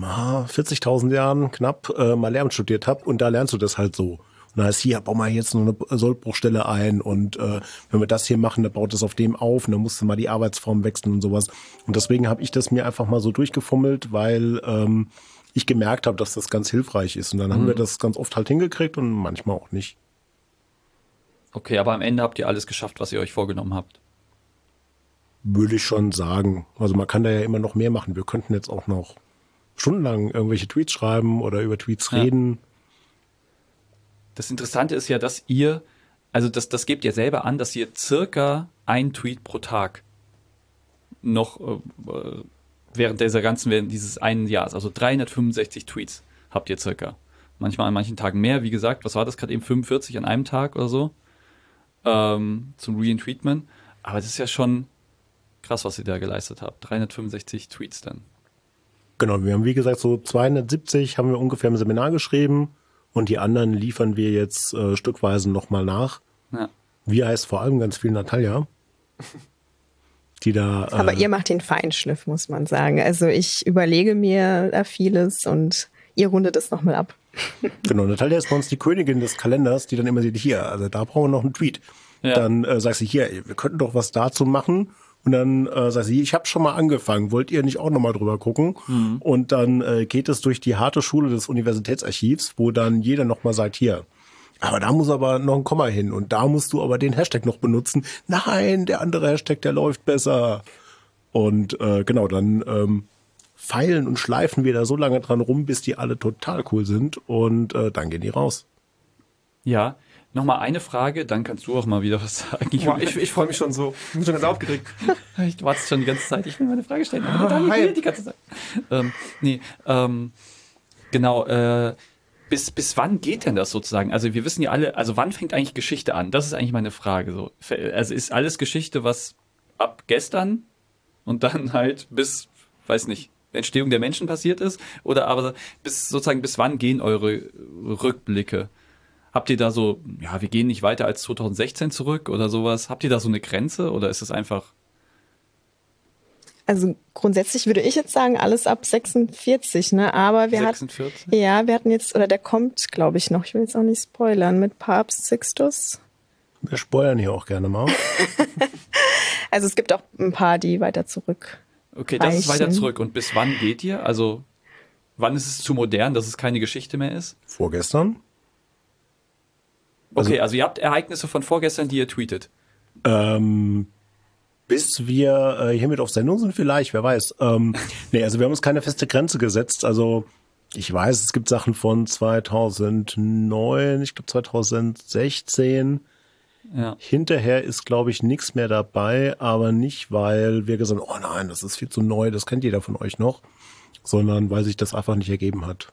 ah, 40.000 Jahren knapp äh, mal Lehramt studiert habe und da lernst du das halt so. Und da heißt hier, bau mal jetzt nur eine Sollbruchstelle ein und äh, wenn wir das hier machen, dann baut das auf dem auf und dann musst du mal die Arbeitsform wechseln und sowas. Und deswegen habe ich das mir einfach mal so durchgefummelt, weil ähm, ich gemerkt habe, dass das ganz hilfreich ist. Und dann haben wir das ganz oft halt hingekriegt und manchmal auch nicht. Okay, aber am Ende habt ihr alles geschafft, was ihr euch vorgenommen habt. Würde ich schon sagen. Also man kann da ja immer noch mehr machen. Wir könnten jetzt auch noch stundenlang irgendwelche Tweets schreiben oder über Tweets Ja. reden. Das Interessante ist ja, dass ihr, also das, das gebt ihr selber an, dass ihr circa ein Tweet pro Tag noch äh, äh, während dieser ganzen, während dieses einen Jahres, also 365 Tweets habt ihr circa. Manchmal an manchen Tagen mehr, wie gesagt, was war das gerade eben, 45 an einem Tag oder so ähm, zum Retweetment. Aber das ist ja schon krass, was ihr da geleistet habt. 365 Tweets dann. Genau, wir haben wie gesagt so 270 haben wir ungefähr im Seminar geschrieben und die anderen liefern wir jetzt äh, stückweise nochmal nach. Ja. Wir heißt vor allem ganz viel Natalia, die da. Äh, Aber ihr macht den Feinschliff, muss man sagen. Also ich überlege mir da vieles und ihr rundet es nochmal ab. Genau, Natalia ist bei uns die Königin des Kalenders, die dann immer sieht, hier, also da brauchen wir noch einen Tweet. Ja. Dann äh, sagt sie, hier, wir könnten doch was dazu machen. Und dann äh, sagt sie, ich habe schon mal angefangen, wollt ihr nicht auch nochmal drüber gucken? Und dann äh, geht es durch die harte Schule des Universitätsarchivs, wo dann jeder nochmal sagt, hier, aber da muss aber noch ein Komma hin und da musst du aber den Hashtag noch benutzen. Nein, der andere Hashtag, der läuft besser. Und äh, genau, dann ähm, feilen und schleifen wir da so lange dran rum, bis die alle total cool sind und äh, dann gehen die raus. Ja, nochmal eine Frage, dann kannst du auch mal wieder was sagen. Boah, ich ich freue mich schon so. Ich bin schon ganz aufgeregt. Ich warte schon die ganze Zeit, ich will meine Frage stellen. Aber hi. will die ganze Zeit. Ähm, nee, ähm, genau, äh, bis, bis wann geht denn das sozusagen? Also wir wissen ja alle, also wann fängt eigentlich Geschichte an? Das ist eigentlich meine Frage. So. Also ist alles Geschichte, was ab gestern und dann halt bis, weiß nicht, Entstehung der Menschen passiert ist? Oder aber bis sozusagen, bis wann gehen eure Rückblicke? Habt ihr da so, ja, wir gehen nicht weiter als 2016 zurück oder sowas? Habt ihr da so eine Grenze oder ist es einfach Also grundsätzlich würde ich jetzt sagen, alles ab 46, ne? Aber wir 46? hatten. Ja, wir hatten jetzt, oder der kommt, glaube ich, noch. Ich will jetzt auch nicht spoilern, mit Papst Sixtus. Wir spoilern hier auch gerne mal. Also es gibt auch ein paar, die weiter zurück. Okay, das ist weiter zurück. Und bis wann geht ihr? Also, wann ist es zu modern, dass es keine Geschichte mehr ist? Vorgestern. Okay, also, ihr habt Ereignisse von vorgestern, die ihr tweetet. Ähm, bis wir äh, hiermit auf Sendung sind, vielleicht, wer weiß. Ähm, nee, also wir haben uns keine feste Grenze gesetzt. Also ich weiß, es gibt Sachen von 2009, ich glaube 2016. Ja. Hinterher ist, glaube ich, nichts mehr dabei, aber nicht, weil wir gesagt haben, oh nein, das ist viel zu neu, das kennt jeder von euch noch, sondern weil sich das einfach nicht ergeben hat.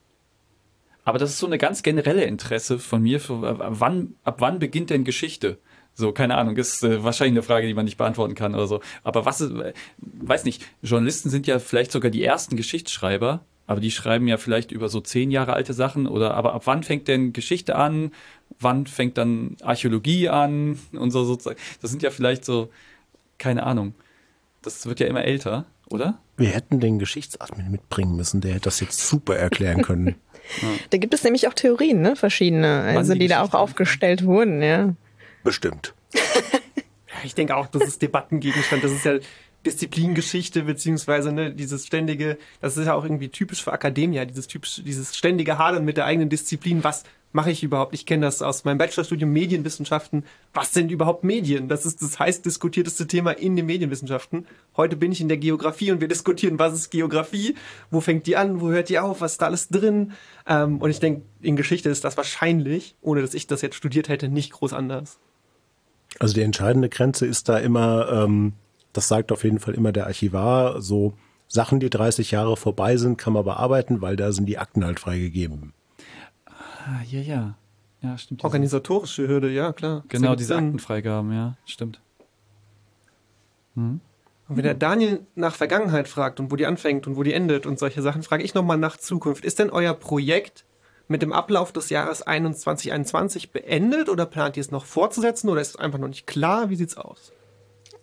Aber das ist so eine ganz generelle Interesse von mir. Für, äh, wann, ab wann beginnt denn Geschichte? So, keine Ahnung, ist äh, wahrscheinlich eine Frage, die man nicht beantworten kann oder so. Aber was ist, äh, weiß nicht, Journalisten sind ja vielleicht sogar die ersten Geschichtsschreiber, aber die schreiben ja vielleicht über so zehn Jahre alte Sachen oder aber ab wann fängt denn Geschichte an? Wann fängt dann Archäologie an und so sozusagen? Das sind ja vielleicht so, keine Ahnung. Das wird ja immer älter, oder? Wir hätten den Geschichtsadmin mitbringen müssen, der hätte das jetzt super erklären können. Da gibt es nämlich auch Theorien, ne? Verschiedene, also die die, da auch aufgestellt wurden, ja. Bestimmt. Ich denke auch, das ist Debattengegenstand. Das ist ja Disziplingeschichte, beziehungsweise ne, dieses ständige, das ist ja auch irgendwie typisch für Akademia, dieses typisch, dieses ständige Hadern mit der eigenen Disziplin. Was mache ich überhaupt? Ich kenne das aus meinem Bachelorstudium Medienwissenschaften. Was sind überhaupt Medien? Das ist das heiß diskutierteste Thema in den Medienwissenschaften. Heute bin ich in der Geografie und wir diskutieren, was ist Geografie? Wo fängt die an? Wo hört die auf? Was ist da alles drin? Ähm, und ich denke, in Geschichte ist das wahrscheinlich, ohne dass ich das jetzt studiert hätte, nicht groß anders. Also die entscheidende Grenze ist da immer, ähm, das sagt auf jeden Fall immer der Archivar, so Sachen, die 30 Jahre vorbei sind, kann man bearbeiten, weil da sind die Akten halt freigegeben. Ah, ja, ja. Ja, stimmt. Organisatorische Hürde, ja klar. Genau, diese Sinn. Aktenfreigaben, ja, stimmt. Und wenn der Daniel nach Vergangenheit fragt und wo die anfängt und wo die endet und solche Sachen, frage ich nochmal nach Zukunft. Ist denn euer Projekt mit dem Ablauf des Jahres 2021 beendet oder plant ihr es noch fortzusetzen oder ist es einfach noch nicht klar? Wie sieht's aus?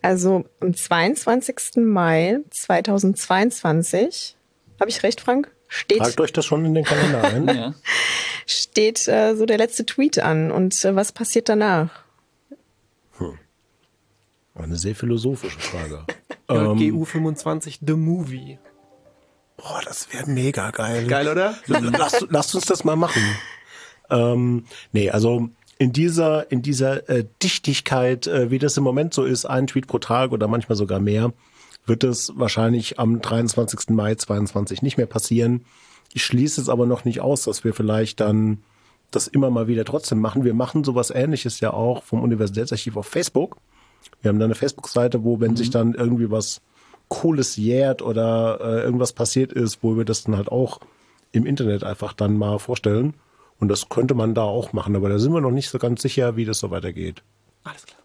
Also am 22. Mai 2022, habe ich recht, Frank? Steht, Tragt euch das schon in den Kalender ein. Ja. steht äh, so der letzte Tweet an. Und äh, was passiert danach? Eine sehr philosophische Frage. Ja, ähm, GU25 The Movie. Boah, das wäre mega geil. Geil, oder? Lasst, lasst uns das mal machen. Ähm, nee, also in dieser, in dieser äh, Dichtigkeit, äh, wie das im Moment so ist, ein Tweet pro Tag oder manchmal sogar mehr, wird es wahrscheinlich am 23. Mai 22 nicht mehr passieren. Ich schließe es aber noch nicht aus, dass wir vielleicht dann das immer mal wieder trotzdem machen. Wir machen sowas ähnliches ja auch vom Universitätsarchiv auf Facebook. Wir haben da eine Facebook-Seite, wo, wenn sich dann irgendwie was Cooles jährt oder äh, irgendwas passiert ist, wo wir das dann halt auch im Internet einfach dann mal vorstellen. Und das könnte man da auch machen, aber da sind wir noch nicht so ganz sicher, wie das so weitergeht. Alles klar.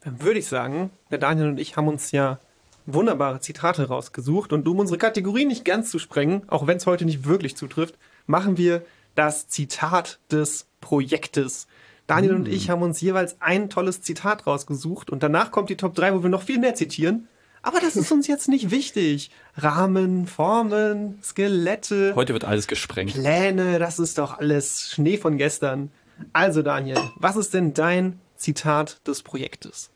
Dann würde ich sagen, der Daniel und ich haben uns ja wunderbare Zitate rausgesucht und um unsere Kategorie nicht ganz zu sprengen, auch wenn es heute nicht wirklich zutrifft, machen wir das Zitat des Projektes. Daniel und ich haben uns jeweils ein tolles Zitat rausgesucht und danach kommt die Top 3, wo wir noch viel mehr zitieren. Aber das ist uns jetzt nicht wichtig. Rahmen, Formen, Skelette, Heute wird alles gesprengt. Pläne, das ist doch alles Schnee von gestern. Also Daniel, was ist denn dein Zitat des Projektes?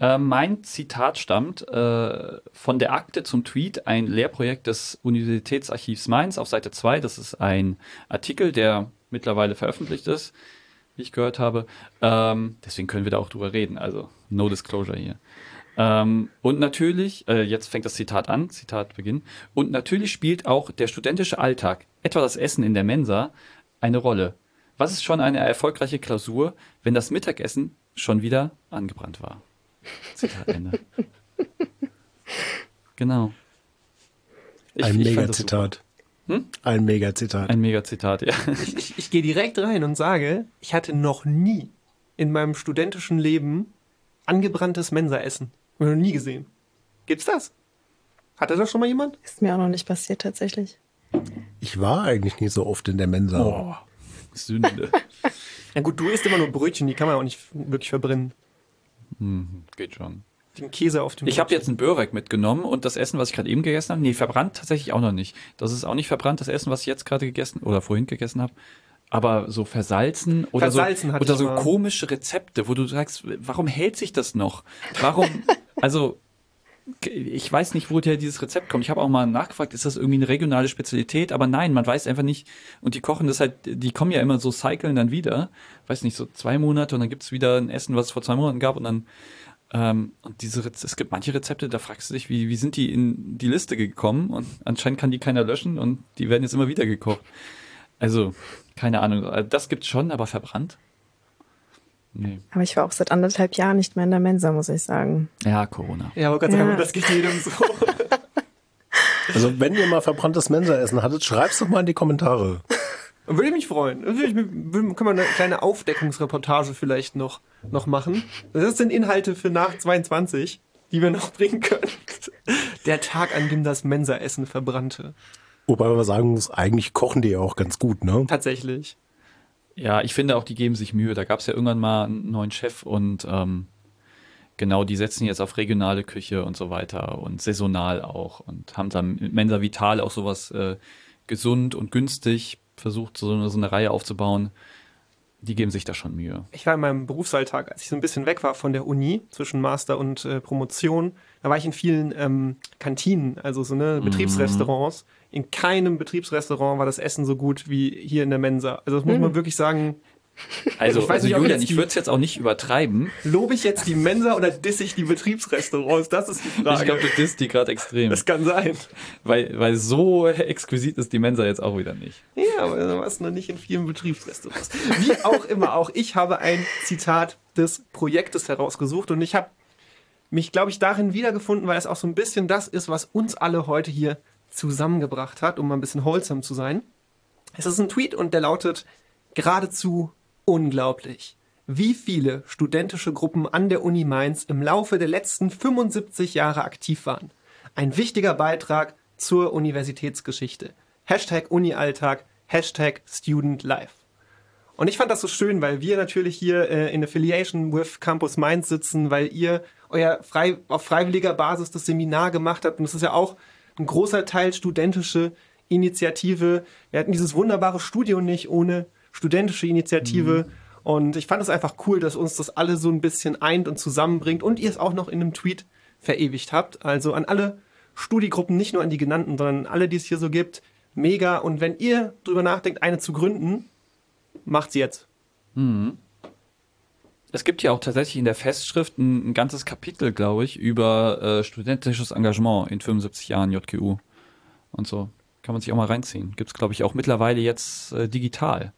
Äh, mein Zitat stammt äh, von der Akte zum Tweet, ein Lehrprojekt des Universitätsarchivs Mainz auf Seite 2. Das ist ein Artikel, der mittlerweile veröffentlicht ist, wie ich gehört habe. Ähm, deswegen können wir da auch drüber reden. Also no disclosure hier. Ähm, und natürlich, äh, jetzt fängt das Zitat an, Zitat Beginn. Und natürlich spielt auch der studentische Alltag, etwa das Essen in der Mensa, eine Rolle. Was ist schon eine erfolgreiche Klausur, wenn das Mittagessen schon wieder angebrannt war? Zitat Ende. Genau. Ich- Ein ich Mega-Zitat. Ein Mega-Zitat. Ein Mega-Zitat, ja. Ich, ich gehe direkt rein und sage, ich hatte noch nie in meinem studentischen Leben angebranntes Mensaessen. Ich Noch nie gesehen. Gibt's das? Hatte das schon mal jemand? Ist mir auch noch nicht passiert tatsächlich. Ich war eigentlich nie so oft in der Mensa. Oh, Sünde. Ja gut, du isst immer nur Brötchen, die kann man auch nicht wirklich verbrennen. Hm, geht schon. Den Käse auf dem Ich habe jetzt einen Börek mitgenommen und das Essen, was ich gerade eben gegessen habe, nee, verbrannt tatsächlich auch noch nicht. Das ist auch nicht verbrannt, das Essen, was ich jetzt gerade gegessen oder vorhin gegessen habe. Aber so versalzen oder Versalzen so, oder so mal. komische Rezepte, wo du sagst, warum hält sich das noch? Warum, also ich weiß nicht, woher dieses Rezept kommt. Ich habe auch mal nachgefragt, ist das irgendwie eine regionale Spezialität? Aber nein, man weiß einfach nicht. Und die kochen das halt, die kommen ja immer so, cyclen dann wieder. Weiß nicht, so zwei Monate und dann gibt's wieder ein Essen, was es vor zwei Monaten gab und dann ähm, und diese Rez es gibt manche Rezepte, da fragst du dich, wie, wie sind die in die Liste gekommen? Und anscheinend kann die keiner löschen und die werden jetzt immer wieder gekocht. Also, keine Ahnung. Also Das gibt's schon, aber verbrannt? Nee. Aber ich war auch seit anderthalb Jahren nicht mehr in der Mensa, muss ich sagen. Ja, Corona. Ja, aber Gott sei Dank, Ja. das geht jedem so. Also wenn ihr mal verbranntes Mensa-Essen hattet, schreibt's doch mal in die Kommentare. Würde ich mich freuen. Würde ich, würde, können wir eine kleine Aufdeckungsreportage vielleicht noch, noch machen. Das sind Inhalte für nach 22, die wir noch bringen können. Der Tag, an dem das Mensa-Essen verbrannte. Wobei man sagen muss, eigentlich kochen die ja auch ganz gut, ne? Tatsächlich. Ja, ich finde auch, die geben sich Mühe. Da gab's ja irgendwann mal einen neuen Chef und ähm, genau, die setzen jetzt auf regionale Küche und so weiter und saisonal auch und haben dann mit Mensa Vital auch sowas äh, gesund und günstig versucht, so eine, so eine Reihe aufzubauen. Die geben sich da schon Mühe. Ich war in meinem Berufsalltag, als ich so ein bisschen weg war von der Uni, zwischen Master und äh, Promotion, da war ich in vielen ähm, Kantinen, also so ne Betriebsrestaurants. In keinem Betriebsrestaurant war das Essen so gut wie hier in der Mensa. Also das muss man wirklich sagen. Also, Ich weiß also nicht, Julian, ich die- würde es jetzt auch nicht übertreiben. Lobe ich jetzt die Mensa oder disse ich die Betriebsrestaurants? Das ist die Ich Frage. glaube, du disst die gerade extrem. das kann sein. Weil, weil so exquisit ist die Mensa jetzt auch wieder nicht. Ja, aber du warst noch nicht in vielen Betriebsrestaurants. Wie auch immer, auch ich habe ein Zitat des Projektes herausgesucht und ich habe mich, glaube ich, darin wiedergefunden, weil es auch so ein bisschen das ist, was uns alle heute hier zusammengebracht hat, um mal ein bisschen wholesome zu sein. Es ist ein Tweet und der lautet geradezu unglaublich. Wie viele studentische Gruppen an der Uni Mainz im Laufe der letzten 75 Jahre aktiv waren. Ein wichtiger Beitrag zur Universitätsgeschichte. Hashtag Uni-Alltag, Hashtag Student Life. Und ich fand das so schön, weil wir natürlich hier äh, in Affiliation with Campus Mainz sitzen, weil ihr euer frei, auf freiwilliger Basis das Seminar gemacht habt. Und das ist ja auch ein großer Teil studentische Initiative. Wir hatten dieses wunderbare Studio nicht ohne studentische Initiative. Und ich fand es einfach cool, dass uns das alle so ein bisschen eint und zusammenbringt und ihr es auch noch in einem Tweet verewigt habt. Also an alle Studiegruppen, nicht nur an die genannten, sondern an alle, die es hier so gibt. Mega. Und wenn ihr drüber nachdenkt, eine zu gründen, macht's jetzt. Es gibt ja auch tatsächlich in der Festschrift ein, ein ganzes Kapitel, glaube ich, über äh, studentisches Engagement in 75 Jahren JGU und so. Kann man sich auch mal reinziehen. Gibt es, glaube ich, auch mittlerweile jetzt äh, digital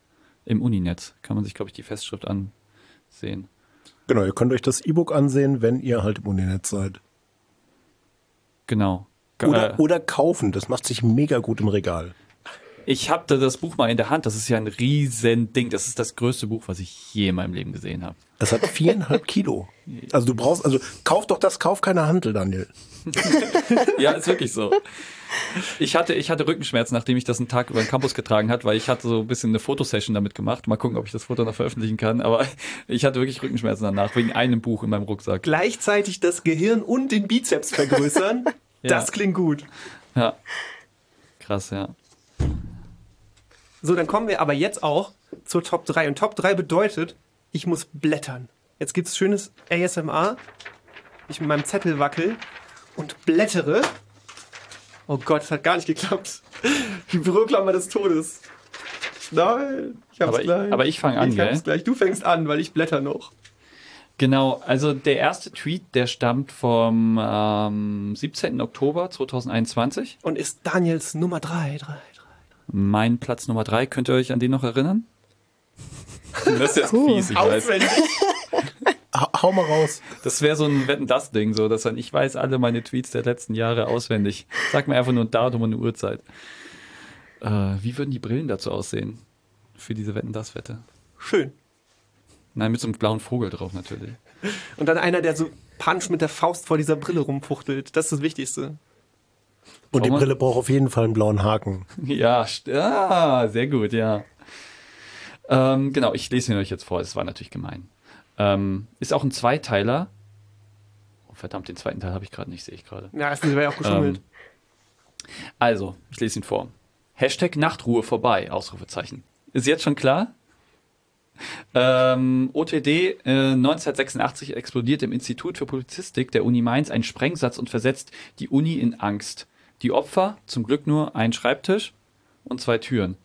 im Uninetz. Kann man sich, glaube ich, die Festschrift ansehen. Genau, ihr könnt euch das E-Book ansehen, wenn ihr halt im Uninetz seid. Genau. Oder, Äh, oder kaufen, das macht sich mega gut im Regal. Ich hatte das Buch mal in der Hand. Das ist ja ein riesen Ding. Das ist das größte Buch, was ich je in meinem Leben gesehen habe. Das hat viereinhalb Kilo. Also du brauchst, also kauf doch das, kauf keine Handel, Daniel. Ja, ist wirklich so. Ich hatte, ich hatte Rückenschmerzen, nachdem ich das einen Tag über den Campus getragen hat, weil ich hatte so ein bisschen eine Fotosession damit gemacht. Mal gucken, ob ich das Foto noch veröffentlichen kann. Aber ich hatte wirklich Rückenschmerzen danach, wegen einem Buch in meinem Rucksack. Gleichzeitig das Gehirn und den Bizeps vergrößern. Ja. Das klingt gut. Ja. Krass, ja. So, dann kommen wir aber jetzt auch zur Top 3. Und Top 3 bedeutet, ich muss blättern. Jetzt gibt's schönes ASMR. Ich mit meinem Zettel wackel und blättere. Oh Gott, es hat gar nicht geklappt. Die Büroklammer des Todes. Nein, ich hab's Aber ich- gleich. aber ich fang an, ich hab's gell? gleich. Du fängst an, weil ich blätter noch. Genau, also der erste Tweet, der stammt vom ähm, 17. Oktober 2021. Und ist Daniels Nummer 3, 3, 3. Mein Platz Nummer drei, könnt ihr euch an den noch erinnern? Das ist jetzt Puh. fies, ich weiß. Auswendig. Ha, hau mal raus. Das wäre so ein Wetten-Das-Ding, so, dass dann ich weiß alle meine Tweets der letzten Jahre auswendig. Sag mir einfach nur ein Datum und eine Uhrzeit. Äh, wie würden die Brillen dazu aussehen? Für diese Wetten-Das-Wette? Schön. Nein, mit so einem blauen Vogel drauf natürlich. Und dann einer, der so Punch mit der Faust vor dieser Brille rumfuchtelt. Das ist das Wichtigste. Und die. Brille braucht auf jeden Fall einen blauen Haken. Ja, ah, sehr gut, ja. Ähm, genau, ich lese ihn euch jetzt vor. Es war natürlich gemein. Ähm, ist auch ein Zweiteiler. verdammt, den zweiten Teil habe ich gerade nicht, sehe ich gerade. Ja, das wäre ja auch geschummelt. Ähm, also, ich lese ihn vor. Hashtag Nachtruhe vorbei, Ausrufezeichen. Ist jetzt schon klar? Ähm, OTD äh, 1986 explodiert im Institut für Publizistik der Uni Mainz ein Sprengsatz und versetzt die Uni in Angst. Die Opfer, zum Glück nur ein Schreibtisch und zwei Türen.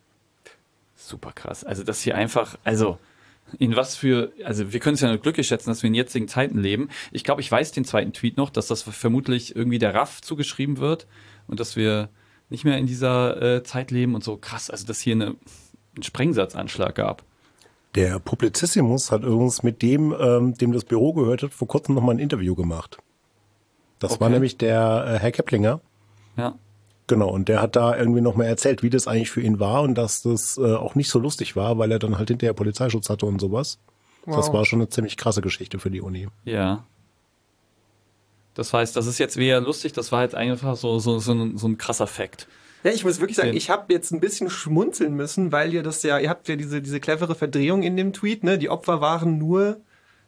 Super krass. Also das hier einfach, also in was für, also wir können es ja nur glücklich schätzen, dass wir in jetzigen Zeiten leben. Ich glaube, ich weiß den zweiten Tweet noch, dass das vermutlich irgendwie der RAF zugeschrieben wird und dass wir nicht mehr in dieser äh, Zeit leben und so krass, also dass hier eine, einen Sprengsatzanschlag gab. Der Publizissimus hat übrigens mit dem, ähm, dem das Büro gehört hat, vor kurzem nochmal ein Interview gemacht. Das Okay. war nämlich der äh, Herr Keplinger. Ja. Genau, und der hat da irgendwie nochmal erzählt, wie das eigentlich für ihn war und dass das äh, auch nicht so lustig war, weil er dann halt hinterher Polizeischutz hatte und sowas. Das Wow. war schon eine ziemlich krasse Geschichte für die Uni. Ja. Das heißt, das ist jetzt weder lustig, das war jetzt einfach so, so, so, ein, so ein krasser Fakt. Ja, ich muss wirklich sagen, ich habe jetzt ein bisschen schmunzeln müssen, weil ihr das ja, ihr habt ja diese, diese clevere Verdrehung in dem Tweet, ne? Die Opfer waren nur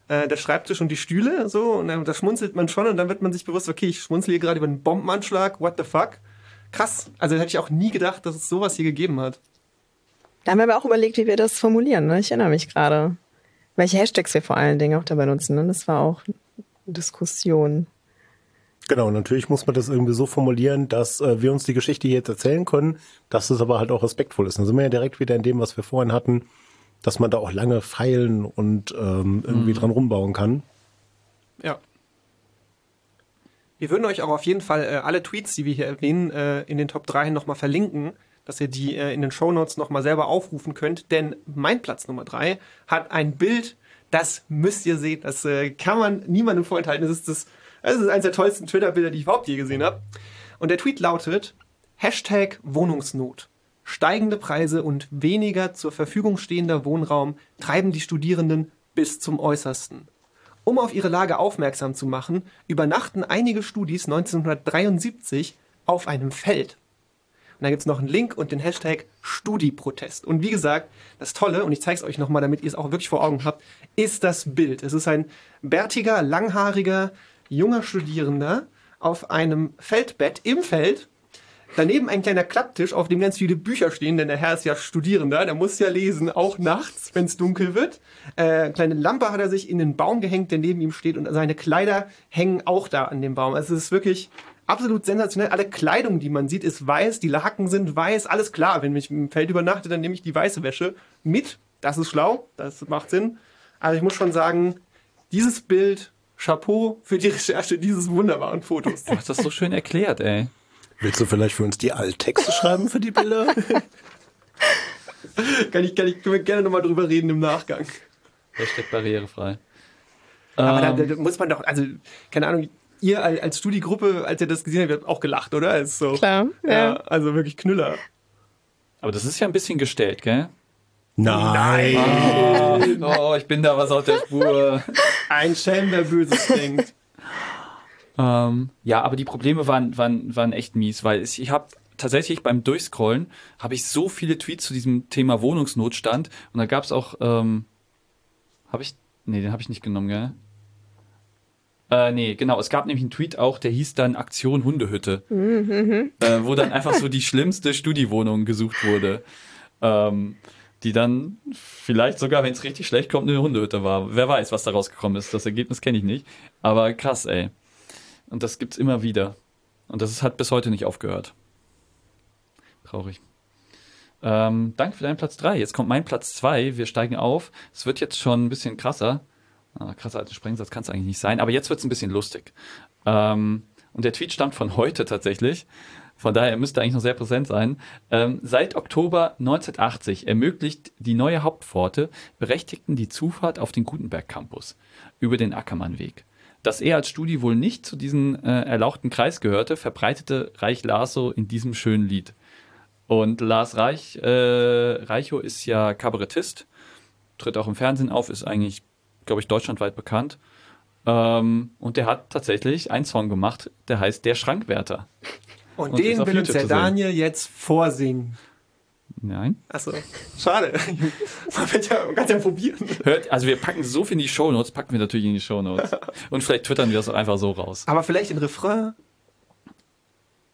äh, der Schreibtisch und die Stühle, so, und dann, da schmunzelt man schon und dann wird man sich bewusst, okay, ich schmunzel hier gerade über einen Bombenanschlag, what the fuck? Krass. Also hätte ich auch nie gedacht, dass es sowas hier gegeben hat. Da haben wir aber auch überlegt, wie wir das formulieren. Ne? Ich erinnere mich gerade. Welche Hashtags wir vor allen Dingen auch dabei nutzen. Ne? Das war auch eine Diskussion. Genau, natürlich muss man das irgendwie so formulieren, dass äh, wir uns die Geschichte hier jetzt erzählen können, dass es aber halt auch respektvoll ist. Dann sind wir ja direkt wieder in dem, was wir vorhin hatten, dass man da auch lange feilen und ähm, irgendwie dran rumbauen kann. Ja. Wir würden euch auch auf jeden Fall äh, alle Tweets, die wir hier erwähnen, äh, in den Top 3 nochmal verlinken, dass ihr die äh, in den Shownotes nochmal selber aufrufen könnt. Denn mein Platz Nummer 3 hat ein Bild, das müsst ihr sehen. Das äh, kann man niemandem vorenthalten. Das ist, das, das ist eines der tollsten Twitter-Bilder, die ich überhaupt je gesehen habe. Und der Tweet lautet: Hashtag Wohnungsnot. Steigende Preise und weniger zur Verfügung stehender Wohnraum treiben die Studierenden bis zum Äußersten. Um auf ihre Lage aufmerksam zu machen, übernachten einige Studis 1973 auf einem Feld. Und da gibt es noch einen Link und den Hashtag Studiprotest. Und wie gesagt, das Tolle, und ich zeige es euch nochmal, damit ihr es auch wirklich vor Augen habt, ist das Bild. Es ist ein bärtiger, langhaariger, junger Studierender auf einem Feldbett im Feld. Daneben ein kleiner Klapptisch, auf dem ganz viele Bücher stehen, denn der Herr ist ja Studierender, der muss ja lesen, auch nachts, wenn es dunkel wird. Äh, kleine Lampe hat er sich in den Baum gehängt, der neben ihm steht, und seine Kleider hängen auch da an dem Baum. Also es ist wirklich absolut sensationell. Alle Kleidung, die man sieht, ist weiß, die Laken sind weiß, alles klar. Wenn ich im Feld übernachte, dann nehme ich die weiße Wäsche mit. Das ist schlau, das macht Sinn. Also ich muss schon sagen, dieses Bild, Chapeau für die Recherche dieses wunderbaren Fotos. Du hast das so schön erklärt, ey. Willst du vielleicht für uns die Alttexte schreiben für die Bilder? kann ich, kann ich, können wir gerne nochmal drüber reden im Nachgang. Hashtag barrierefrei. Aber da, Ähm, da muss man doch, also, keine Ahnung, ihr als, als Studiegruppe, als ihr das gesehen habt, ihr habt auch gelacht, oder? Ist so, Klar, Ja, ja. also wirklich Knüller. aber das ist ja ein bisschen gestellt, gell? Nein. Oh, ich bin da was auf der Spur. Ein Schelm, der Böses denkt. Ähm, ja, aber die Probleme waren, waren, waren echt mies, weil ich, ich habe tatsächlich beim Durchscrollen habe ich so viele Tweets zu diesem Thema Wohnungsnotstand und da gab es auch, ähm, habe ich, nee, den habe ich nicht genommen, gell? Äh, nee, genau. Es gab nämlich einen Tweet auch, der hieß dann Aktion Hundehütte, äh, wo dann einfach so die schlimmste Studiewohnung gesucht wurde, ähm, die dann vielleicht sogar, wenn es richtig schlecht kommt, eine Hundehütte war. Wer weiß, was da rausgekommen ist. Das Ergebnis kenne ich nicht. Aber krass, ey. Und das gibt's immer wieder. Und das hat bis heute nicht aufgehört. Traurig. Ähm, danke für deinen Platz 3. Jetzt kommt mein Platz 2. Wir steigen auf. Es wird jetzt schon ein bisschen krasser. Ah, krasser als ein Sprengsatz kann es eigentlich nicht sein. Aber jetzt wird's ein bisschen lustig. Ähm, und der Tweet stammt von heute tatsächlich. Von daher müsste eigentlich noch sehr präsent sein. Ähm, seit Oktober 1980 ermöglicht die neue Hauptpforte Berechtigten die Zufahrt auf den Gutenberg Campus über den Ackermannweg. Dass er als Studi wohl nicht zu diesem äh, erlauchten Kreis gehörte, verbreitete Reich Lasso in diesem schönen Lied. Und Lars Reich, äh, Reicho ist ja Kabarettist, tritt auch im Fernsehen auf, ist eigentlich, glaube ich, deutschlandweit bekannt. Ähm, und der hat tatsächlich einen Song gemacht, der heißt Der Schrankwärter. Und, Und den will uns der. Daniel jetzt vorsingen. Nein. Achso, schade. Man wird ja, man kann ja probieren. Hört, also wir packen so viel in die Shownotes, packen wir natürlich in die Shownotes. Und vielleicht twittern wir das auch einfach so raus. Aber vielleicht in Refrain.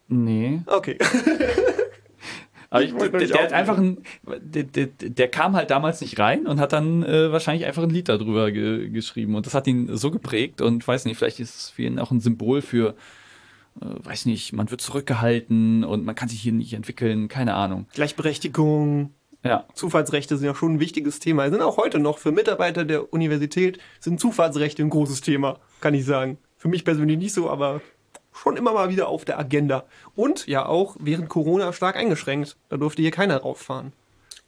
Nee. Okay. Aber ich, der, der hat einfach ein, der, der, der kam halt damals nicht rein und hat dann äh, wahrscheinlich einfach ein Lied darüber ge, geschrieben. Und das hat ihn so geprägt und weiß nicht, vielleicht ist es für ihn auch ein Symbol für, weiß nicht, man wird zurückgehalten und man kann sich hier nicht entwickeln, keine Ahnung. Gleichberechtigung, Ja. Zufallsrechte sind ja schon ein wichtiges Thema. Sind auch heute noch für Mitarbeiter der Universität sind Zufallsrechte ein großes Thema, kann ich sagen. Für mich persönlich nicht so, aber schon immer mal wieder auf der Agenda. Und ja auch während Corona stark eingeschränkt. Da durfte hier keiner rauffahren.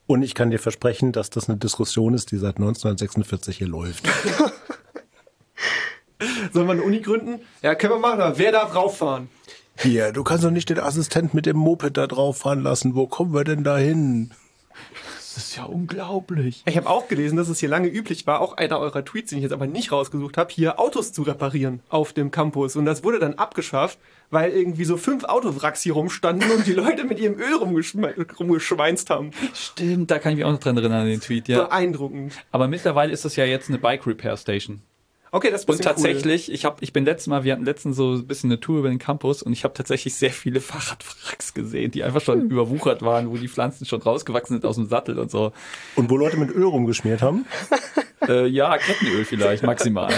Und ich kann dir versprechen, dass das eine Diskussion ist, die seit 1946 hier läuft. Sollen wir eine Uni gründen? Ja, können wir machen, aber wer darf rauffahren? Hier, du kannst doch nicht den Assistent mit dem Moped da drauf fahren lassen. Wo kommen wir denn da hin? Das ist ja unglaublich. Ich habe auch gelesen, dass es hier lange üblich war, auch einer eurer Tweets, den ich jetzt aber nicht rausgesucht habe, hier Autos zu reparieren auf dem Campus. Und das wurde dann abgeschafft, weil irgendwie so fünf Autowracks hier rumstanden und die Leute mit ihrem Öl rumgeschme rumgeschweinst haben. Stimmt, da kann ich mich auch noch dran erinnern an den Tweet, ja. Beeindruckend. Aber mittlerweile ist das ja jetzt eine Bike Repair Station. Okay, das ist Und tatsächlich, ich habe, ich bin letztes Mal, wir hatten letztens so ein bisschen eine Tour über den Campus und ich habe tatsächlich sehr viele Fahrradwracks gesehen, die einfach schon überwuchert waren, wo die Pflanzen schon rausgewachsen sind aus dem Sattel und so. Und wo Leute mit Öl rumgeschmiert haben? Äh, ja, Kettenöl vielleicht maximal.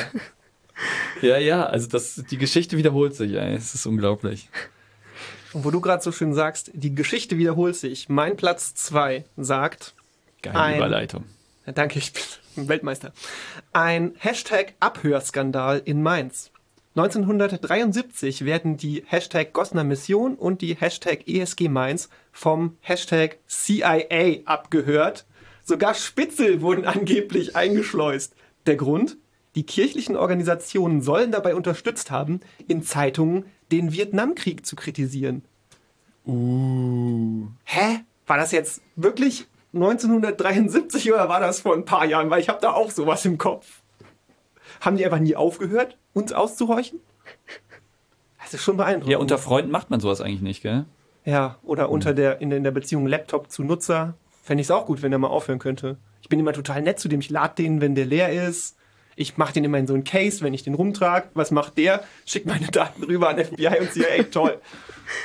Ja, ja, also das, die Geschichte wiederholt sich, ey. Es ist unglaublich. cool. Und wo du gerade so schön sagst, die Geschichte wiederholt sich. Mein Platz zwei sagt, Geile Ein- Überleitung. Ja, danke, ich bin Weltmeister. Ein Hashtag Abhörskandal in Mainz. 1973 werden die Hashtag Gosner Mission und die Hashtag ESG Mainz vom Hashtag CIA abgehört. Sogar Spitzel wurden angeblich eingeschleust. Der Grund? Die kirchlichen Organisationen sollen dabei unterstützt haben, in Zeitungen den Vietnamkrieg zu kritisieren. Hä? War das jetzt wirklich 1973 oder war das vor ein paar Jahren? Weil ich habe da auch sowas im Kopf. Haben die einfach nie aufgehört, uns auszuhorchen? Das ist schon beeindruckend. Ja, unter Freunden macht man sowas eigentlich nicht, gell? Ja, oder unter der, in, der- in der Beziehung Laptop zu Nutzer. Fände ich es auch gut, wenn der mal aufhören könnte. Ich bin immer total nett zu dem. Ich lade den, wenn der leer ist. Ich mache den immer in so ein Case, wenn ich den rumtrage. Was macht der? Schickt meine Daten rüber an FBI und CIA. Toll.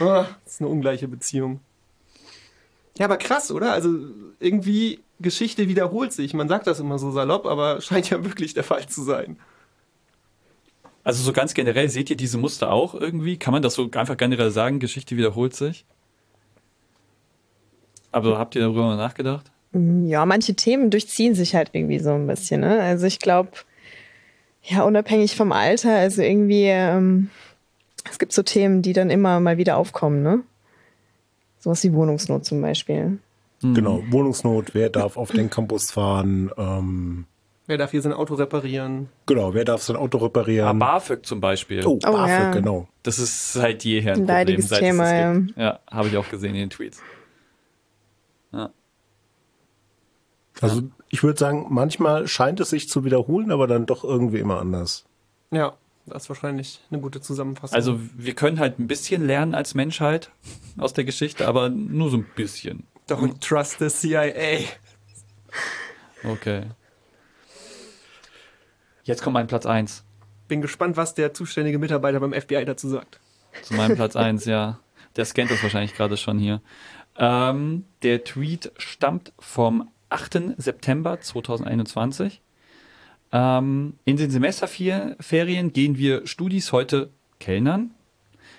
Ah, das ist eine ungleiche Beziehung. Ja, aber krass, oder? Also irgendwie Geschichte wiederholt sich. Man sagt das immer so salopp, aber scheint ja wirklich der Fall zu sein. Also so ganz generell, seht ihr diese Muster auch irgendwie? Kann man das so einfach generell sagen, Geschichte wiederholt sich? Aber habt ihr darüber mal nachgedacht? Ja, manche Themen durchziehen sich halt irgendwie so ein bisschen. Ne? Also ich glaube, ja, unabhängig vom Alter, also irgendwie, ähm, es gibt so Themen, die dann immer mal wieder aufkommen, ne? Sowas wie Wohnungsnot zum Beispiel. Genau, Wohnungsnot, wer darf auf den Campus fahren? Ähm, Wer darf hier sein Auto reparieren? genau, wer darf sein Auto Ja, reparieren? BAföG zum Beispiel. oh, Oh, BAföG, ja. genau. Das ist seit jeher ein Problem, leidiges seit Thema, es das gibt. Ja, habe ich auch gesehen in den Tweets. Ja. Also ich würde sagen, manchmal scheint es sich zu wiederholen, aber dann doch irgendwie immer anders. Ja, das ist wahrscheinlich eine gute Zusammenfassung. Also wir können halt ein bisschen lernen als Menschheit aus der Geschichte, aber nur so ein bisschen. Don't trust the CIA. Okay. Jetzt kommt mein Platz 1. Bin gespannt, was der zuständige Mitarbeiter beim FBI dazu sagt. Zu meinem Platz 1, ja. Der scannt das wahrscheinlich gerade schon hier. Ähm, der Tweet stammt vom 8. September 2021. Ähm, in den Semesterferien gehen wir Studis heute Kellnern,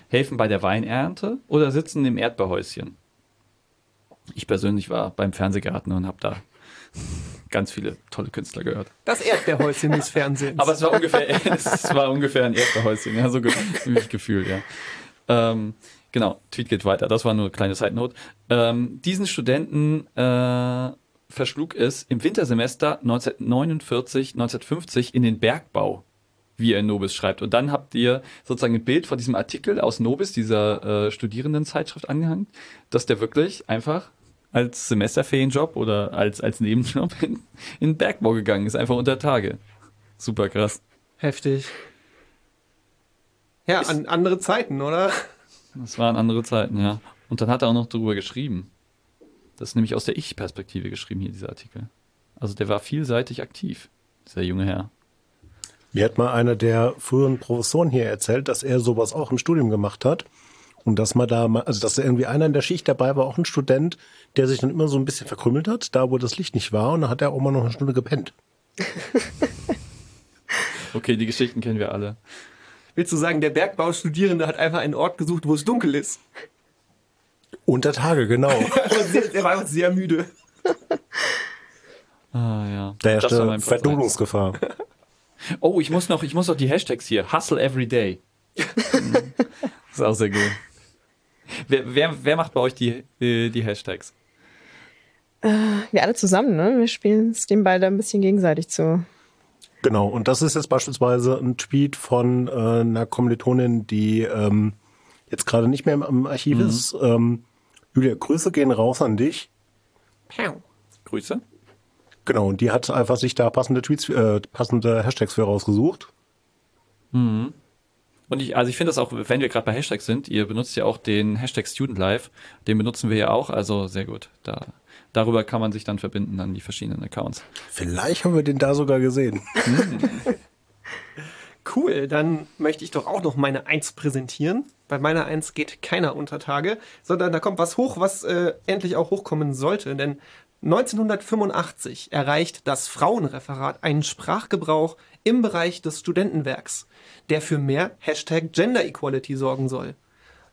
helfen bei der Weinernte oder sitzen im Erdbeerhäuschen. Ich persönlich war beim Fernsehgarten und habe da ganz viele tolle Künstler gehört. Das Erdbeerhäuschen des Fernsehens. Aber es war ungefähr, es war ungefähr ein Erdbeerhäuschen, ja, so ge mich gefühlt, ja. Ähm, genau, Tweet geht weiter. Das war nur eine kleine Side Note. Ähm, diesen Studenten äh, verschlug es im Wintersemester 1949, 1950 in den Bergbau, wie er in Nobis schreibt. Und dann habt ihr sozusagen ein Bild von diesem Artikel aus Nobis, dieser äh, Studierendenzeitschrift angehangen, dass der wirklich einfach als Semesterferienjob oder als, als Nebenjob in, in den Bergbau gegangen ist, einfach unter Tage. Super krass. Heftig. Ja, an andere Zeiten, oder? Das waren andere Zeiten, ja. Und dann hat er auch noch darüber geschrieben. Das ist nämlich aus der Ich-Perspektive geschrieben hier, dieser Artikel. Also der war vielseitig aktiv, dieser junge Herr. Mir hat mal einer der früheren Professoren hier erzählt, dass er sowas auch im Studium gemacht hat. Und dass man da, mal, also dass da irgendwie einer in der Schicht dabei war, auch ein Student, der sich dann immer so ein bisschen verkrümmelt hat, da wo das Licht nicht war. Und dann hat er auch mal noch eine Stunde gepennt. Okay, die Geschichten kennen wir alle. Willst du sagen, der Bergbaustudierende hat einfach einen Ort gesucht, wo es dunkel ist? Unter Tage, genau. Sehr- Er war einfach sehr müde. Ah ja. Da Platz Verdunklungsgefahr. Oh, ich muss noch, ich muss noch die Hashtags hier. Hustle every day. ist auch sehr gut. Wer, wer, wer macht bei euch die, äh, die Hashtags? Wir alle zusammen, ne? Wir spielen es dem Ball da ein bisschen gegenseitig zu. Genau, und das ist jetzt beispielsweise ein Tweet von äh, einer Kommilitonin, die ähm, jetzt gerade nicht mehr im, im Archiv ist. Ähm, Julia, Grüße gehen raus an dich. Grüße. Genau, und die hat einfach sich da passende Tweets, äh, passende Hashtags für rausgesucht. Und ich, also ich finde das auch, wenn wir gerade bei Hashtags sind, ihr benutzt ja auch den Hashtag Student Life, den benutzen wir ja auch, also sehr gut. Da, darüber kann man sich dann verbinden an die verschiedenen Accounts. Vielleicht haben wir den da sogar gesehen. Cool, dann möchte ich doch auch noch meine Eins präsentieren. Bei meiner Eins geht keiner unter Tage, sondern da kommt was hoch, was äh, endlich auch hochkommen sollte. Denn 1985 erreicht das Frauenreferat einen Sprachgebrauch im Bereich des Studentenwerks, der für mehr Hashtag Gender Equality sorgen soll.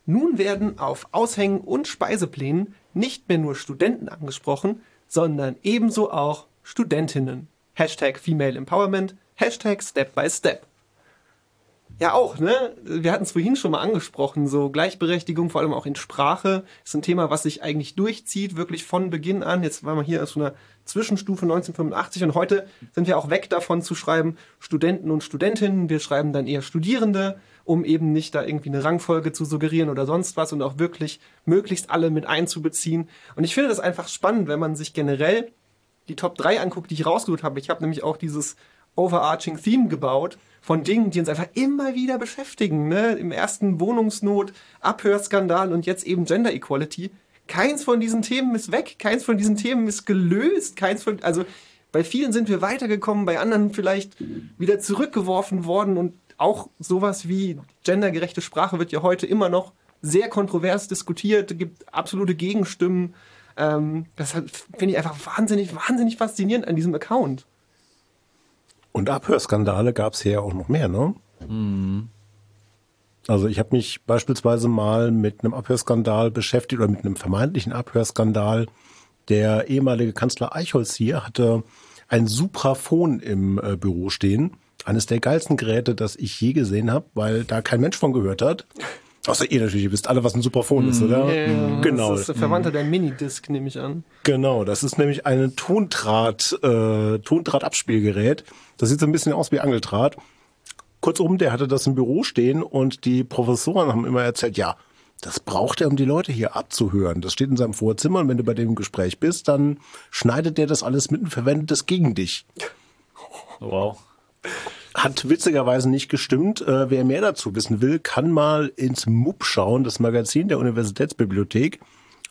Nun werden auf Aushängen und Speiseplänen nicht mehr nur Studenten angesprochen, sondern ebenso auch Studentinnen. Hashtag Female Empowerment, Hashtag Step by Step. Ja, auch, ne? Wir hatten es vorhin schon mal angesprochen, so Gleichberechtigung, vor allem auch in Sprache, ist ein Thema, was sich eigentlich durchzieht, wirklich von Beginn an. Jetzt waren wir hier aus einer Zwischenstufe 1985 und heute sind wir auch weg davon zu schreiben Studenten und Studentinnen. Wir schreiben dann eher Studierende, um eben nicht da irgendwie eine Rangfolge zu suggerieren oder sonst was und auch wirklich möglichst alle mit einzubeziehen. Und ich finde das einfach spannend, wenn man sich generell die Top 3 anguckt, die ich rausgesucht habe. Ich habe nämlich auch dieses overarching Theme gebaut von Dingen, die uns einfach immer wieder beschäftigen. Ne? Im ersten Wohnungsnot, Abhörskandal und jetzt eben Gender Equality. Keins von diesen Themen ist weg, keins von diesen Themen ist gelöst, keins von, also bei vielen sind wir weitergekommen, bei anderen vielleicht wieder zurückgeworfen worden und auch sowas wie gendergerechte Sprache wird ja heute immer noch sehr kontrovers diskutiert, gibt absolute Gegenstimmen. Ähm, das finde ich einfach wahnsinnig, wahnsinnig faszinierend an diesem Account. Und Abhörskandale gab es hier ja auch noch mehr, ne? Also ich habe mich beispielsweise mal mit einem Abhörskandal beschäftigt oder mit einem vermeintlichen Abhörskandal. Der ehemalige Kanzler Eichholz hier hatte ein Supraphon im äh, Büro stehen. Eines der geilsten Geräte, das ich je gesehen habe, weil da kein Mensch von gehört hat. Außer ihr natürlich, ihr wisst alle, was ein Supraphon ist, oder? Genau. Das ist der Verwandter der Minidisc, nehme ich an. Genau, das ist nämlich ein Tondraht, äh, Tondrahtabspielgerät. Das sieht so ein bisschen aus wie Angeldraht. Kurzum, der hatte das im Büro stehen und die Professoren haben immer erzählt, ja, das braucht er, um die Leute hier abzuhören. Das steht in seinem Vorzimmer und wenn du bei dem Gespräch bist, dann schneidet der das alles mit und verwendet es gegen dich. Wow. Hat witzigerweise nicht gestimmt. Äh, wer mehr dazu wissen will, kann mal ins MUB schauen, das Magazin der Universitätsbibliothek.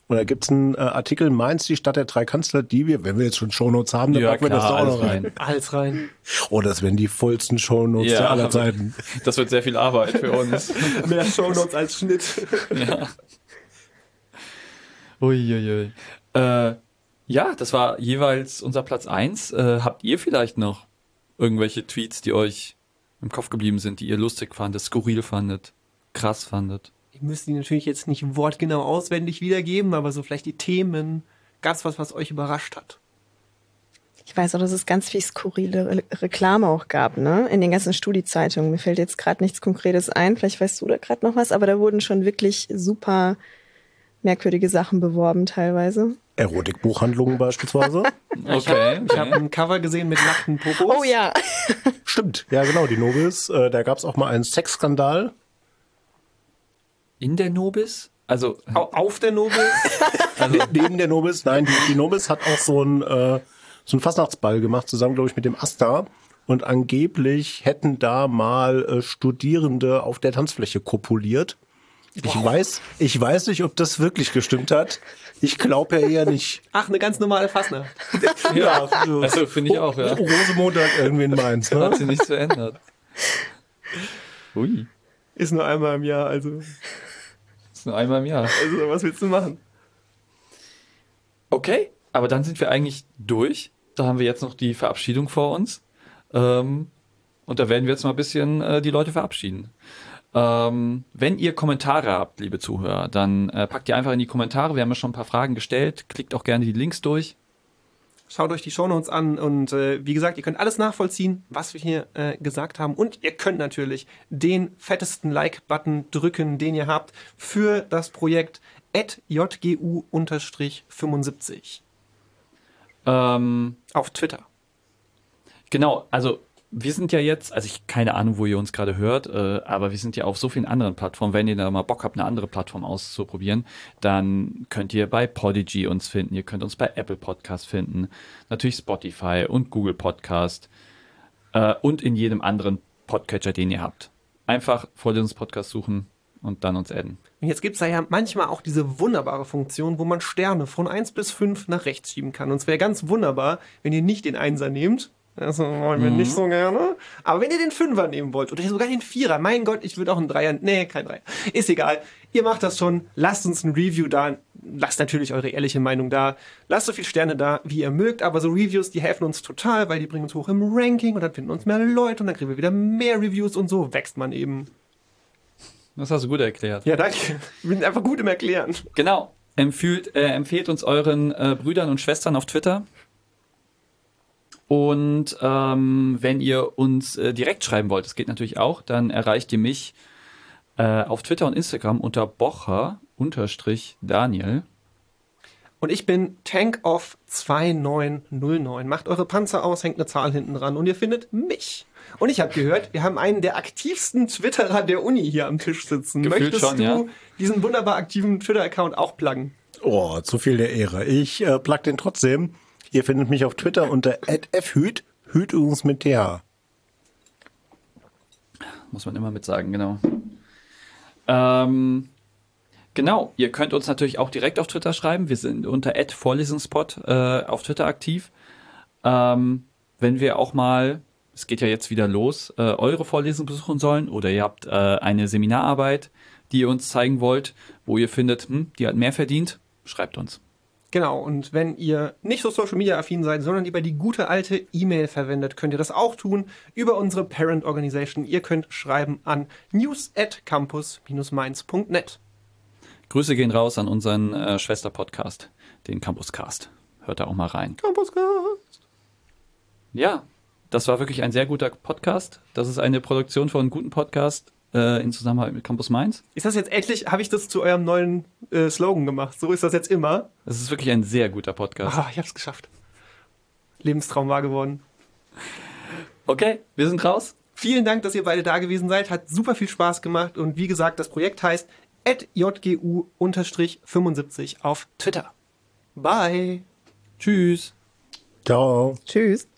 Und da gibt's einen äh, Artikel, Mainz, die Stadt der drei Kanzler, die wir, wenn wir jetzt schon Shownotes haben, dann Ja, packen wir das da auch alles noch rein. rein. Alles rein. Oh, das wären die vollsten Shownotes Ja, aller Zeiten. Das wird sehr viel Arbeit für uns. Mehr Shownotes als Schnitt. ja. Uiuiui. Äh, ja, das war jeweils unser Platz eins. Äh, habt ihr vielleicht noch irgendwelche Tweets, die euch im Kopf geblieben sind, die ihr lustig fandet, skurril fandet, krass fandet? Ich müsste die natürlich jetzt nicht wortgenau auswendig wiedergeben, aber so vielleicht die Themen. Gab's was, was euch überrascht hat? Ich weiß auch, dass es ganz viel skurrile Re Reklame auch gab, ne? In den ganzen Studiezeitungen. Mir fällt jetzt gerade nichts Konkretes ein. Vielleicht weißt du da gerade noch was, aber da wurden schon wirklich super merkwürdige Sachen beworben teilweise. Erotikbuchhandlungen beispielsweise. Okay. Ich habe ein Cover gesehen mit nackten Popos. Oh ja. Stimmt, ja genau, die Nobis. Äh, da gab's auch mal einen Sexskandal. In der Nobis? Also, Au- Auf der Nobel. also Neben der Nobis, nein, die, die Nobis hat auch so ein äh, so ein Fastnachtsball gemacht, zusammen, glaube ich, mit dem Asta. Und angeblich hätten da mal äh, Studierende auf der Tanzfläche kopuliert. Ich weiß, ich weiß nicht, ob das wirklich gestimmt hat. Ich glaube ja eher nicht. Ach, eine ganz normale Fassnacht. Ja, so Also finde ich auch, ja. Rosemontag irgendwie in Mainz, Hat ne? sich nichts verändert. Ui. Ist nur einmal im Jahr, also, ist nur einmal im Jahr. also was willst du machen? Okay, aber dann sind wir eigentlich durch. Da haben wir jetzt noch die Verabschiedung vor uns. Ähm, und da werden wir jetzt mal ein bisschen äh, die Leute verabschieden. Ähm, wenn ihr Kommentare habt, liebe Zuhörer, dann äh, packt ihr einfach in die Kommentare. Wir haben ja schon ein paar Fragen gestellt. Klickt auch gerne die Links durch. Schaut euch die Shownotes an und äh, wie gesagt, ihr könnt alles nachvollziehen, was wir hier äh, gesagt haben. Und ihr könnt natürlich den fettesten Like-Button drücken, den ihr habt, für das Projekt jgu-75 Ähm, auf Twitter. Genau, also wir sind ja jetzt, also ich keine Ahnung, wo ihr uns gerade hört, äh, aber wir sind ja auf so vielen anderen Plattformen. Wenn ihr da mal Bock habt, eine andere Plattform auszuprobieren, dann könnt ihr bei Podigy uns finden, ihr könnt uns bei Apple Podcast finden, natürlich Spotify und Google Podcast äh, und in jedem anderen Podcatcher, den ihr habt. Einfach Vorlesungspodcast suchen und dann uns adden. Und jetzt gibt's da ja manchmal auch diese wunderbare Funktion, wo man Sterne von 1 bis 5 nach rechts schieben kann. Und es wäre ganz wunderbar, wenn ihr nicht den Einser nehmt. Das wollen wir nicht so gerne. Aber wenn ihr den Fünfer nehmen wollt oder sogar den Vierer, mein Gott, ich würde auch einen Dreier. Nee, kein Dreier. Ist egal. Ihr macht das schon. Lasst uns ein Review da. Lasst natürlich eure ehrliche Meinung da. Lasst so viel Sterne da, wie ihr mögt. Aber so Reviews, die helfen uns total, weil die bringen uns hoch im Ranking und dann finden uns mehr Leute und dann kriegen wir wieder mehr Reviews und so wächst man eben. Das hast du gut erklärt. Ja, danke. Wir sind einfach gut im Erklären. Genau. Empfiehlt, äh, empfehlt uns euren äh, Brüdern und Schwestern auf Twitter. Und ähm, wenn ihr uns äh, direkt schreiben wollt, das geht natürlich auch, dann erreicht ihr mich äh, auf Twitter und Instagram unter bocher-daniel. Und ich bin Tankoff 2909. Macht eure Panzer aus, hängt eine Zahl hinten dran und ihr findet mich. Und ich habe gehört, wir haben einen der aktivsten Twitterer der Uni hier am Tisch sitzen. Gefühlt Möchtest schon, du ja. diesen wunderbar aktiven Twitter-Account auch pluggen? Oh, zu viel der Ehre. Ich äh, plug den trotzdem. Ihr findet mich auf Twitter unter @fhüt, Hüt übrigens mit TH. Muss man immer mit sagen, genau. Ähm, genau, ihr könnt uns natürlich auch direkt auf Twitter schreiben. Wir sind unter @vorlesungspod äh, auf Twitter aktiv. Ähm, wenn wir auch mal, es geht ja jetzt wieder los, äh, eure Vorlesung besuchen sollen oder ihr habt äh, eine Seminararbeit, die ihr uns zeigen wollt, wo ihr findet, hm, die hat mehr verdient, schreibt uns. Genau, und wenn ihr nicht so Social Media affin seid, sondern lieber die gute alte E-Mail verwendet, könnt ihr das auch tun über unsere Parent Organization. Ihr könnt schreiben an news at campus-mainz.net. Grüße gehen raus an unseren äh, Schwester-Podcast, den Campuscast. Hört da auch mal rein. Campuscast. Ja, das war wirklich ein sehr guter Podcast. Das ist eine Produktion von einem guten Podcast äh, in Zusammenarbeit mit Campus Mainz. Ist das jetzt endlich, habe ich das zu eurem neuen äh, Slogan gemacht? So ist das jetzt immer. Das ist wirklich ein sehr guter Podcast. Ah, ich hab's geschafft. Lebenstraum wahr geworden. Okay, wir sind raus. Vielen Dank, dass ihr beide da gewesen seid. Hat super viel Spaß gemacht. Und wie gesagt, das Projekt heißt jgu-75 auf Twitter. Bye. Tschüss. Ciao. Tschüss.